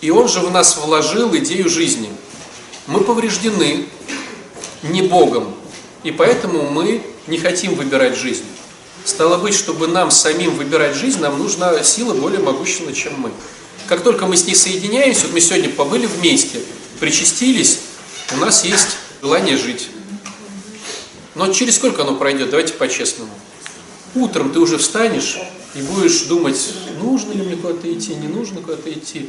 [SPEAKER 1] и Он же в нас вложил идею жизни. Мы повреждены не Богом, и поэтому мы не хотим выбирать жизнь. Стало быть, чтобы нам самим выбирать жизнь, нам нужна сила более могущественная, чем мы. Как только мы с ней соединяемся, вот мы сегодня побыли вместе, причастились, у нас есть желание жить. Но через сколько оно пройдет? Давайте по-честному. Утром ты уже встанешь и будешь думать, нужно ли мне куда-то идти, не нужно куда-то идти.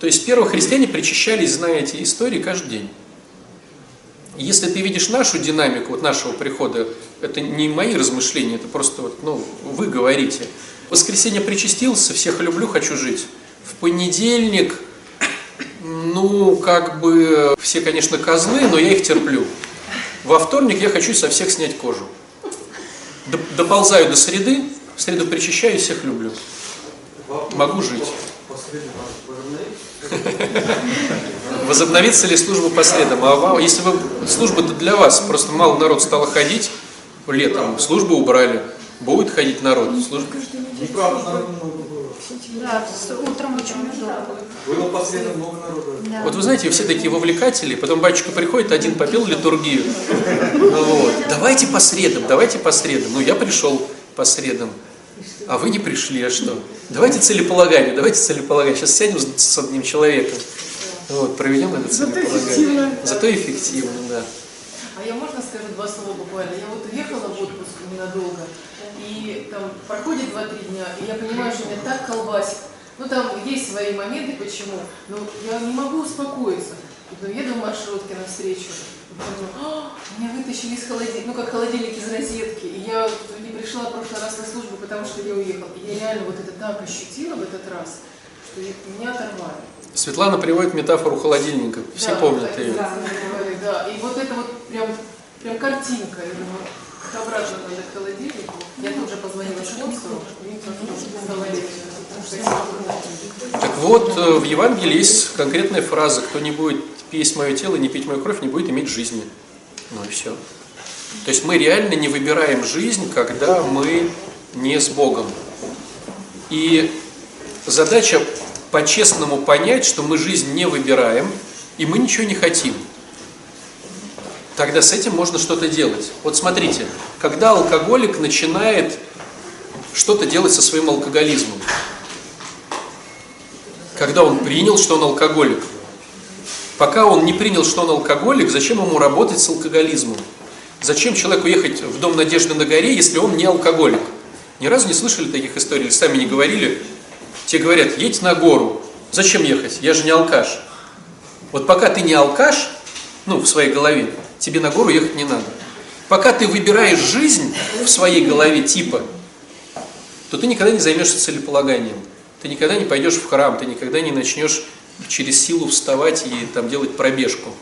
[SPEAKER 1] То есть первые христиане причащались, зная эти истории, каждый день. Если ты видишь нашу динамику, вот нашего прихода, это не мои размышления, это просто вот, ну, вы говорите. В воскресенье причастился, всех люблю, хочу жить. В понедельник, ну, как бы, все, конечно, козлы, но я их терплю. Во вторник я хочу со всех снять кожу. Доползаю до среды, в среду причащаю, всех люблю. Могу жить. Возобновится ли служба по средам? А вам, если вы служба-то для вас, просто мало народ стало ходить летом, службу убрали, будет ходить народ. Служба...
[SPEAKER 10] Народу много было.
[SPEAKER 3] Да, утром очень много.
[SPEAKER 10] Было по средам много народу.
[SPEAKER 3] Да.
[SPEAKER 1] Вот вы знаете, все такие вовлекатели, потом батюшка приходит, один попел литургию. Ну Вот. Давайте по средам, давайте по средам. Ну, я пришел по средам, а вы не пришли, а что? Давайте целеполагание, давайте целеполагание. Сейчас сядем с одним человеком, вот, проведем это целеполагание. Зато эффективно, да.
[SPEAKER 11] А я можно скажу два слова буквально? Я вот уехала в отпуск ненадолго, и там проходит 2-3 дня, и я понимаю, что меня так колбасит. Ну там есть свои моменты, почему, но я не могу успокоиться. И потом еду в маршрутке навстречу, потом, «А, меня вытащили из холодильника, ну как холодильник из розетки, и я не пришла в прошлый раз на службу, потому что я уехала. И я реально вот это так ощутила в этот раз, что меня оторвали.
[SPEAKER 1] Светлана приводит метафору холодильника. Все
[SPEAKER 11] Да,
[SPEAKER 1] помнят
[SPEAKER 11] да,
[SPEAKER 1] ее.
[SPEAKER 11] Да, да, и вот это вот прям, прям картинка. Я думаю, обратно надо к холодильнику. Я тоже позвонила позвонили.
[SPEAKER 1] Так вот, э, в Евангелии есть конкретная фраза, кто не будет есть мое тело, не пить мою кровь, не будет иметь жизни. Ну и все. То есть мы реально не выбираем жизнь, когда мы не с Богом. И задача по-честному понять, что мы жизнь не выбираем, и мы ничего не хотим. Тогда с этим можно что-то делать. Вот смотрите, когда алкоголик начинает что-то делать со своим алкоголизмом, когда он принял, что он алкоголик. Пока он не принял, что он алкоголик, зачем ему работать с алкоголизмом? Зачем человеку ехать в Дом Надежды на горе, если он не алкоголик? Ни разу не слышали таких историй, сами не говорили? Те говорят, едь на гору. Зачем ехать? Я же не алкаш. Вот пока ты не алкаш, ну, в своей голове, тебе на гору ехать не надо. Пока ты выбираешь жизнь в своей голове типа, то ты никогда не займешься целеполаганием. Ты никогда не пойдешь в храм, ты никогда не начнешь через силу вставать и там делать пробежку.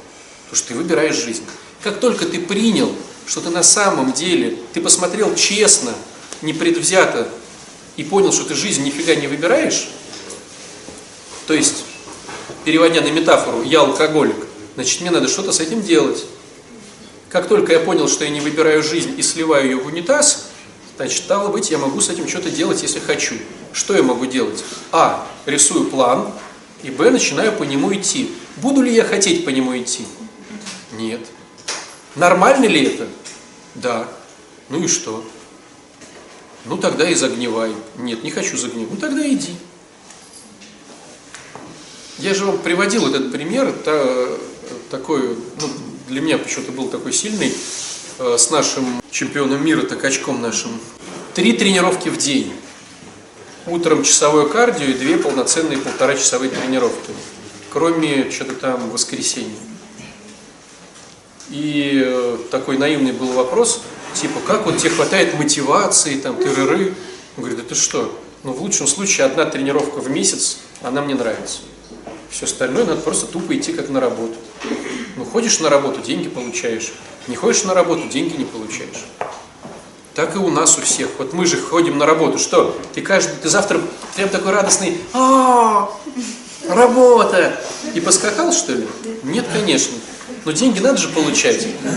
[SPEAKER 1] Потому что ты выбираешь жизнь. Как только ты принял, что ты на самом деле, ты посмотрел честно, непредвзято и понял, что ты жизнь нифига не выбираешь, то есть, переводя на метафору, я алкоголик, значит, мне надо что-то с этим делать. Как только я понял, что я не выбираю жизнь и сливаю ее в унитаз, Значит, стало быть, я могу с этим что-то делать, если хочу. Что я могу делать? А. Рисую план. И Б. Начинаю по нему идти. Буду ли я хотеть по нему идти? Нет. Нормально ли это? Да. Ну и что? Ну тогда и загнивай. Нет, не хочу загнивать. Ну тогда иди. Я же вам приводил этот пример, та, такой, ну, для меня почему-то был такой сильный, э, с нашим чемпионом мира, такачком нашим. Три тренировки в день. Утром часовое кардио и две полноценные полтора часовые тренировки. Кроме что-то там воскресенья. И э, такой наивный был вопрос, типа, как вот тебе хватает мотивации, там, тырыры. Он говорит, это что? Ну, в лучшем случае одна тренировка в месяц, она мне нравится. Все остальное надо просто тупо идти как на работу. Ну, ходишь на работу, деньги получаешь. Не ходишь на работу, деньги не получаешь. Так и у нас у всех. Вот мы же ходим на работу. Что? Ты каждый, ты завтра прям такой радостный. А, работа! И поскакал, что ли? Нет, конечно. Но деньги надо же получать. Да,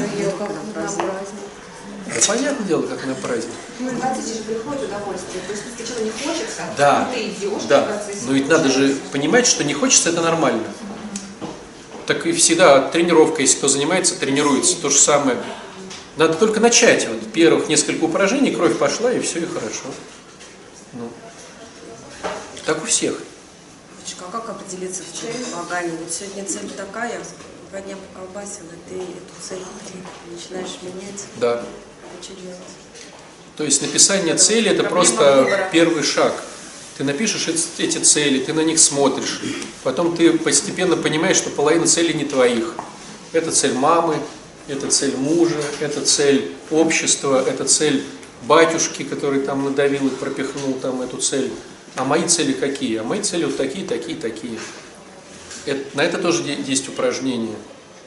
[SPEAKER 1] понятное дело, как на праздник.
[SPEAKER 3] Ну, же приходит удовольствие. То есть, чего не хочется,
[SPEAKER 1] Да,
[SPEAKER 3] то ты идешь
[SPEAKER 1] да. Но ведь надо же понимать, что не хочется, это нормально. Так и всегда тренировка, если кто занимается, тренируется, то же самое. Надо только начать. Вот первых несколько упражнений, кровь пошла, и все, и хорошо. Ну. Так у всех.
[SPEAKER 5] А как определиться в целеполагании? Вот сегодня цель такая, два дня поколбасила, ты эту цель ты начинаешь менять.
[SPEAKER 1] Да.
[SPEAKER 5] Что делать?
[SPEAKER 1] То есть написание цели это просто
[SPEAKER 5] выбора.
[SPEAKER 1] первый шаг. Ты напишешь эти цели, ты на них смотришь. Потом ты постепенно понимаешь, что половина целей не твоих. Это цель мамы, это цель мужа, это цель общества, это цель батюшки, который там надавил и пропихнул там эту цель. А мои цели какие? А мои цели вот такие, такие, такие. Это- на это тоже есть упражнения.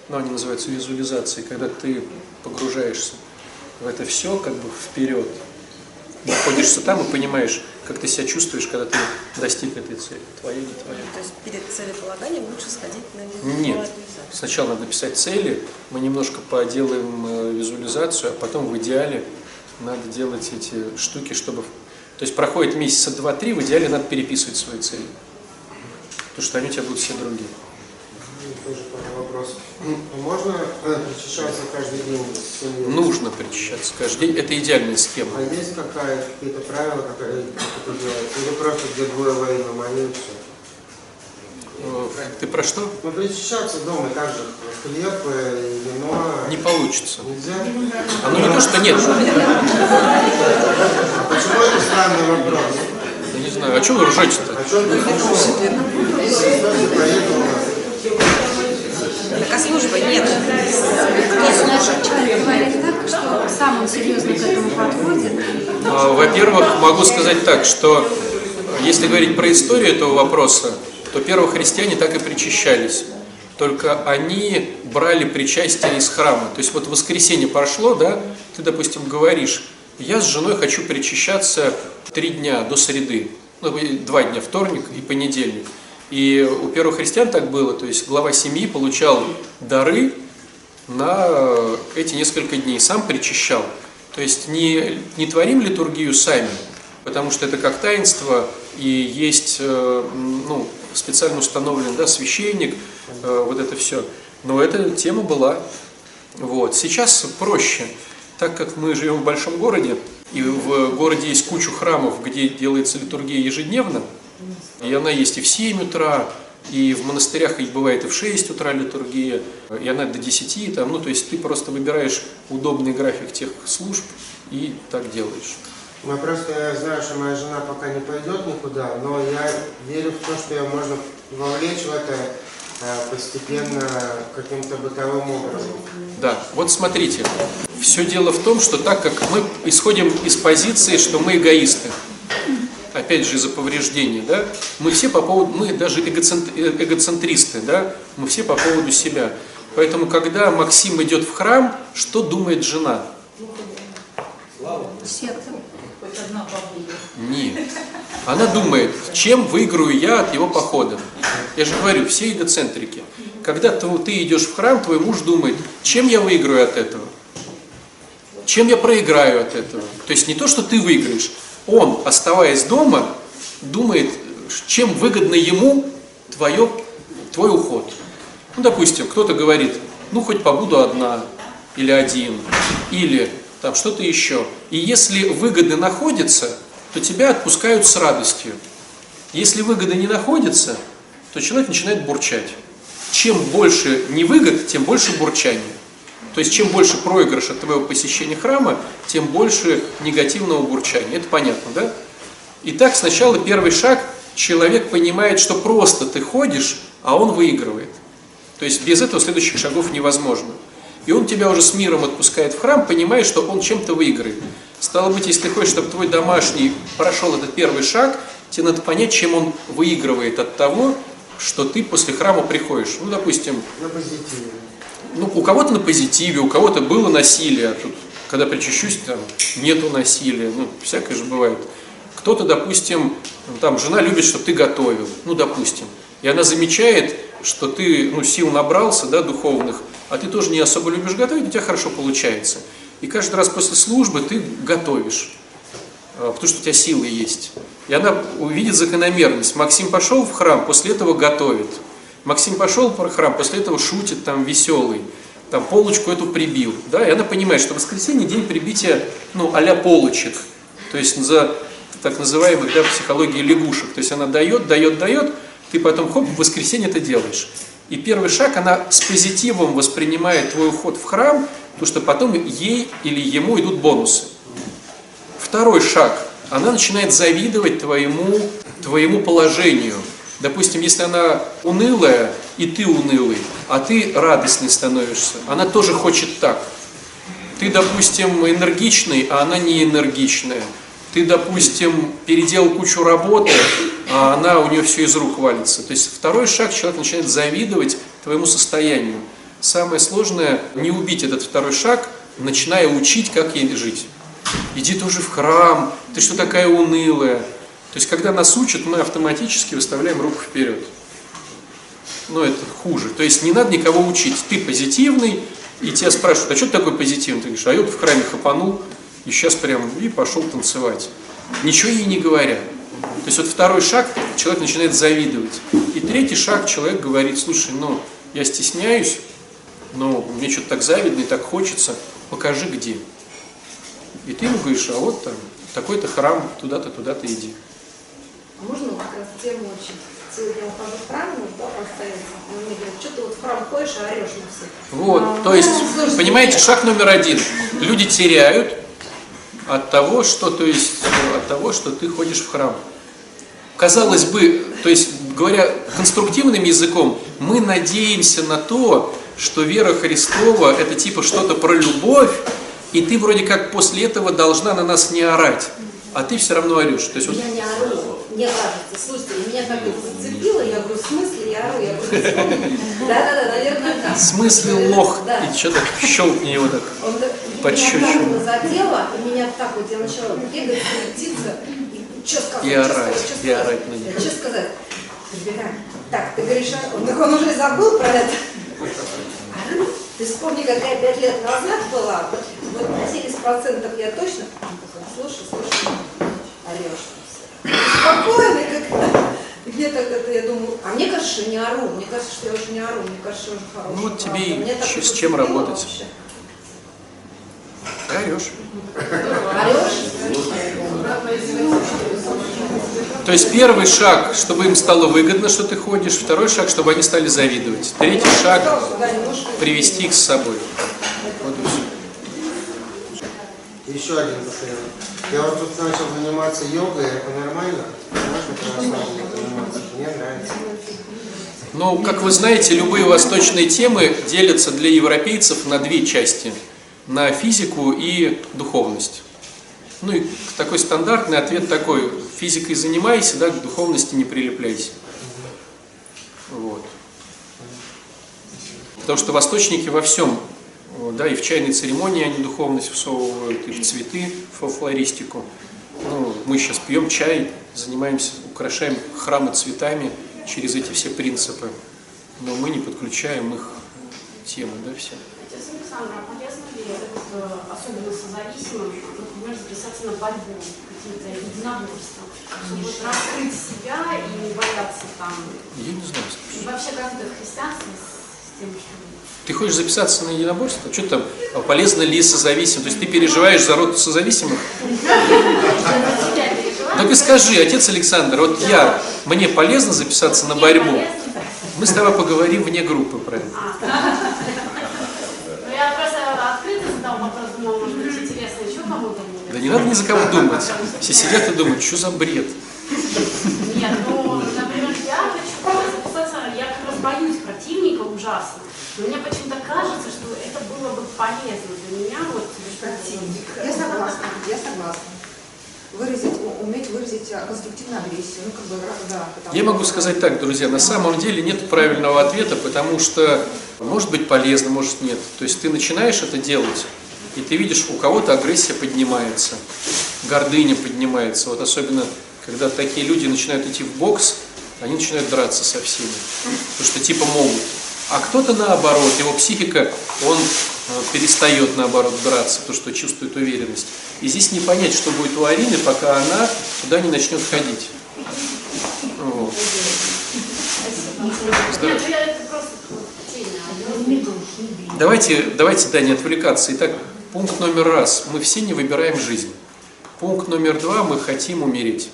[SPEAKER 1] Но они называются визуализацией, когда ты погружаешься в это все как бы вперед. Находишься там и понимаешь, как ты себя чувствуешь, когда ты достиг этой цели. Твоя, не твоя.
[SPEAKER 5] То есть перед целеполаганием лучше сходить на
[SPEAKER 1] Нет.
[SPEAKER 5] визуализацию.
[SPEAKER 1] Сначала надо написать цели, мы немножко поделаем э, визуализацию, а потом в идеале надо делать эти штуки, чтобы... То есть проходит месяца два-три, в идеале надо переписывать свои цели. Потому что они у тебя будут все другие.
[SPEAKER 6] Вопрос. Можно э, причащаться каждый день?
[SPEAKER 1] Нужно причащаться каждый день. Это идеальная схема.
[SPEAKER 6] А есть какая, какие-то правила, как, это делать? Или просто где двое во имя молиться?
[SPEAKER 1] Э, Ты про что?
[SPEAKER 6] Ну, причащаться дома, так же, хлеб, э, вино.
[SPEAKER 1] Не получится.
[SPEAKER 6] Нельзя?
[SPEAKER 1] Оно не то, что нет.
[SPEAKER 6] А почему это странный вопрос?
[SPEAKER 1] Я не знаю, а что вы ржете-то?
[SPEAKER 5] А
[SPEAKER 3] что сам он серьезно к этому подходит.
[SPEAKER 1] А, Во-первых, могу сказать так, что если говорить про историю этого вопроса, то первые христиане так и причащались. Только они брали причастие из храма. То есть вот воскресенье прошло, да, ты, допустим, говоришь, я с женой хочу причащаться три дня до среды, ну, два дня, вторник и понедельник. И у первых христиан так было, то есть глава семьи получал дары на эти несколько дней, сам причащал. То есть не, не творим литургию сами, потому что это как таинство, и есть э, ну, специально установленный да, священник, э, вот это все. Но эта тема была. Вот. Сейчас проще, так как мы живем в большом городе, и в городе есть кучу храмов, где делается литургия ежедневно, и она есть и в 7 утра, и в монастырях и бывает и в 6 утра литургия, и она до 10, там, ну, то есть ты просто выбираешь удобный график тех служб и так делаешь.
[SPEAKER 6] Мы просто, я знаю, что моя жена пока не пойдет никуда, но я верю в то, что ее можно вовлечь в это э, постепенно каким-то бытовым образом.
[SPEAKER 1] Да, вот смотрите, все дело в том, что так как мы исходим из позиции, что мы эгоисты, опять же из-за повреждений, да, мы все по поводу, мы даже эгоцент- эгоцентристы, да, мы все по поводу себя. Поэтому, когда Максим идет в храм, что думает жена?
[SPEAKER 3] Секта.
[SPEAKER 9] Хоть одна побуда.
[SPEAKER 1] Нет. Она думает, чем выиграю я от его похода. Я же говорю, все эгоцентрики. Когда ты идешь в храм, твой муж думает, чем я выиграю от этого? чем я проиграю от этого. То есть не то, что ты выиграешь. Он, оставаясь дома, думает, чем выгодно ему твое, твой уход. Ну, допустим, кто-то говорит, ну, хоть побуду одна или один, или там что-то еще. И если выгоды находятся, то тебя отпускают с радостью. Если выгоды не находятся, то человек начинает бурчать. Чем больше невыгод, тем больше бурчания. То есть чем больше проигрыш от твоего посещения храма, тем больше негативного бурчания. Это понятно, да? Итак, сначала первый шаг, человек понимает, что просто ты ходишь, а он выигрывает. То есть без этого следующих шагов невозможно. И он тебя уже с миром отпускает в храм, понимая, что он чем-то выиграет. Стало быть, если ты хочешь, чтобы твой домашний прошел этот первый шаг, тебе надо понять, чем он выигрывает от того, что ты после храма приходишь. Ну, допустим...
[SPEAKER 6] На позитиве.
[SPEAKER 1] Ну, у кого-то на позитиве, у кого-то было насилие, а тут, когда причащусь, там, нету насилия, ну, всякое же бывает. Кто-то, допустим, там, жена любит, чтобы ты готовил, ну, допустим, и она замечает, что ты, ну, сил набрался, да, духовных, а ты тоже не особо любишь готовить, у тебя хорошо получается. И каждый раз после службы ты готовишь, а, потому что у тебя силы есть. И она увидит закономерность. Максим пошел в храм, после этого готовит. Максим пошел в храм, после этого шутит, там, веселый, там, полочку эту прибил. Да? И она понимает, что воскресенье день прибития, ну, а полочек. То есть за так называемых, да, психологии лягушек. То есть она дает, дает, дает, ты потом, хоп, в воскресенье это делаешь. И первый шаг, она с позитивом воспринимает твой уход в храм, потому что потом ей или ему идут бонусы. Второй шаг, она начинает завидовать твоему, твоему положению. Допустим, если она унылая, и ты унылый, а ты радостный становишься, она тоже хочет так. Ты, допустим, энергичный, а она не энергичная. Ты, допустим, переделал кучу работы, а она у нее все из рук валится. То есть второй шаг, человек начинает завидовать твоему состоянию. Самое сложное не убить этот второй шаг, начиная учить, как ей жить. Иди тоже в храм, ты что такая унылая. То есть, когда нас учат, мы автоматически выставляем руку вперед. Но это хуже. То есть, не надо никого учить. Ты позитивный, и тебя спрашивают, а что ты такой позитивный? Ты говоришь, а я вот в храме хапанул, и сейчас прям и пошел танцевать. Ничего ей не говоря. То есть вот второй шаг, человек начинает завидовать. И третий шаг, человек говорит, слушай, ну, я стесняюсь, но мне что-то так завидно и так хочется, покажи где. И ты ему говоришь, а вот там такой-то храм, туда-то, туда-то иди.
[SPEAKER 3] Можно вот как раз тему очень? Сегодня ухожу в храм, ну, да, постоянно. Он мне говорит, что ты вот в храм ходишь, а орешь на всех.
[SPEAKER 1] Вот,
[SPEAKER 3] А,
[SPEAKER 1] то
[SPEAKER 3] ну,
[SPEAKER 1] есть,
[SPEAKER 3] слушайте,
[SPEAKER 1] понимаете,
[SPEAKER 3] нет.
[SPEAKER 1] шаг номер один. Люди теряют от того, что, то есть, э, от того, что ты ходишь в храм. Казалось бы, то есть, говоря конструктивным языком, мы надеемся на то, что вера Христова это типа что-то про любовь, и ты вроде как после этого должна на нас не орать, а ты все равно орешь. То есть, вот,
[SPEAKER 3] Я не ору, мне кажется, слушайте, меня так это зацепило, я говорю, в смысле я ору, я говорю. Да-да-да, наверное, так.
[SPEAKER 1] в смысле лох,
[SPEAKER 3] Да.
[SPEAKER 1] и что-то щелкни его так.
[SPEAKER 3] Он так- меня так задело, и меня так вот, я начала бегать, крутиться, и что сказать,
[SPEAKER 1] И
[SPEAKER 3] что
[SPEAKER 1] орать,
[SPEAKER 3] сказать, что
[SPEAKER 1] и
[SPEAKER 3] сказать?
[SPEAKER 1] орать на них.
[SPEAKER 3] Что сказать? Так, ты говоришь, а он, так он уже забыл про это. Ору? Ты вспомни, какая пять лет назад была, вот, на 70% я точно, слушай, слушай, орешь. Мне так это, я думаю, а мне кажется, что не ору, мне кажется, что я уже не ору, мне кажется, что уже хорошая.
[SPEAKER 1] Ну, вот тебе
[SPEAKER 3] Мне так
[SPEAKER 1] с чем работать.
[SPEAKER 3] вообще.
[SPEAKER 1] Ты орешь. То есть первый шаг, чтобы им стало выгодно, что ты ходишь, второй шаг, чтобы они стали завидовать. Третий шаг – привести их с собой.
[SPEAKER 6] Еще один пациент. Я вот тут начал заниматься йогой, это нормально? Мне нравится.
[SPEAKER 1] Ну, как вы знаете, любые восточные темы делятся для европейцев на две части – на физику и духовность. Ну и такой стандартный ответ такой – физикой занимайся, да, к духовности не прилепляйся. Вот. Потому что восточники во всем, да, и в чайной церемонии они духовность всовывают, и в цветы, в флористику. Ну, мы сейчас пьем чай, занимаемся, украшаем храмы цветами через эти все принципы, но мы не подключаем их темы, да, все.
[SPEAKER 4] Отец Александр, а полезно ли э, особенно созависимым, например, записаться на борьбу, какие-то единоборства, чтобы вот раскрыть себя и не бояться там.
[SPEAKER 1] Я не знаю.
[SPEAKER 4] И вообще как это с с тем, что
[SPEAKER 1] Ты хочешь записаться на единоборство? Что там, полезно ли созависим? То есть ты переживаешь за род созависимых? Так и скажи, отец Александр, вот я, мне полезно записаться на борьбу? Мы с тобой поговорим вне группы про это.
[SPEAKER 4] Ну.
[SPEAKER 1] Да не надо ни за кого думать. Все сидят и думают, что за бред.
[SPEAKER 4] Нет, ну, например, я хочу записаться, я как раз боюсь противника ужасно. Но мне почему-то кажется, что это было бы полезно для меня, вот,
[SPEAKER 3] Противник. Я согласна, я согласна. Выразить, уметь выразить а, конструктивную агрессию. Ну, как бы, да. потому
[SPEAKER 1] Я могу сказать так, друзья, на самом деле нет правильного ответа, потому что может быть полезно, может нет. То есть ты начинаешь это делать, и ты видишь, у кого-то агрессия поднимается, гордыня поднимается. Вот особенно, когда такие люди начинают идти в бокс, они начинают драться со всеми, потому что типа могут. А кто-то наоборот, его психика, он э, перестает наоборот драться, потому что чувствует уверенность. И здесь не понять, что будет у Арины, пока она туда не начнет ходить. Вот. Давайте, давайте, да, не отвлекаться. Итак, пункт номер раз. Мы все не выбираем жизнь. Пункт номер два. Мы хотим умереть.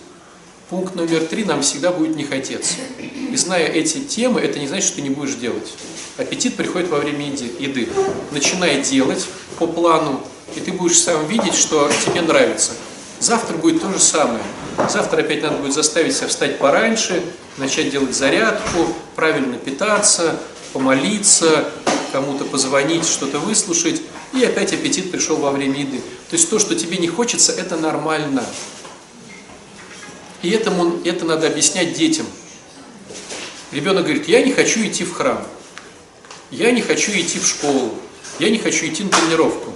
[SPEAKER 1] Пункт номер три. Нам всегда будет не хотеться. И зная эти темы, это не значит, что ты не будешь делать. Аппетит приходит во время еды. Начинай делать по плану, и ты будешь сам видеть, что тебе нравится. Завтра будет то же самое. Завтра опять надо будет заставить себя встать пораньше, начать делать зарядку, правильно питаться, помолиться, кому-то позвонить, что-то выслушать, и опять аппетит пришел во время еды. То есть то, что тебе не хочется, это нормально. И этому, это надо объяснять детям. Ребенок говорит, я не хочу идти в храм, я не хочу идти в школу, я не хочу идти на тренировку.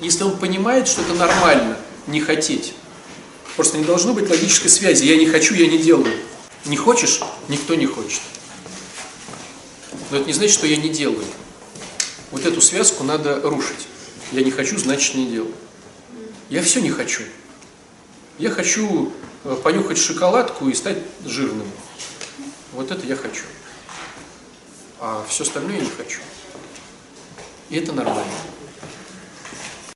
[SPEAKER 1] Если он понимает, что это нормально, не хотеть, просто не должно быть логической связи, я не хочу, я не делаю. Не хочешь, никто не хочет. Но это не значит, что я не делаю. Вот эту связку надо рушить. Я не хочу, значит не делаю. Я все не хочу. Я хочу э, понюхать шоколадку и стать жирным. Вот это я хочу. А все остальное я не хочу. И это нормально.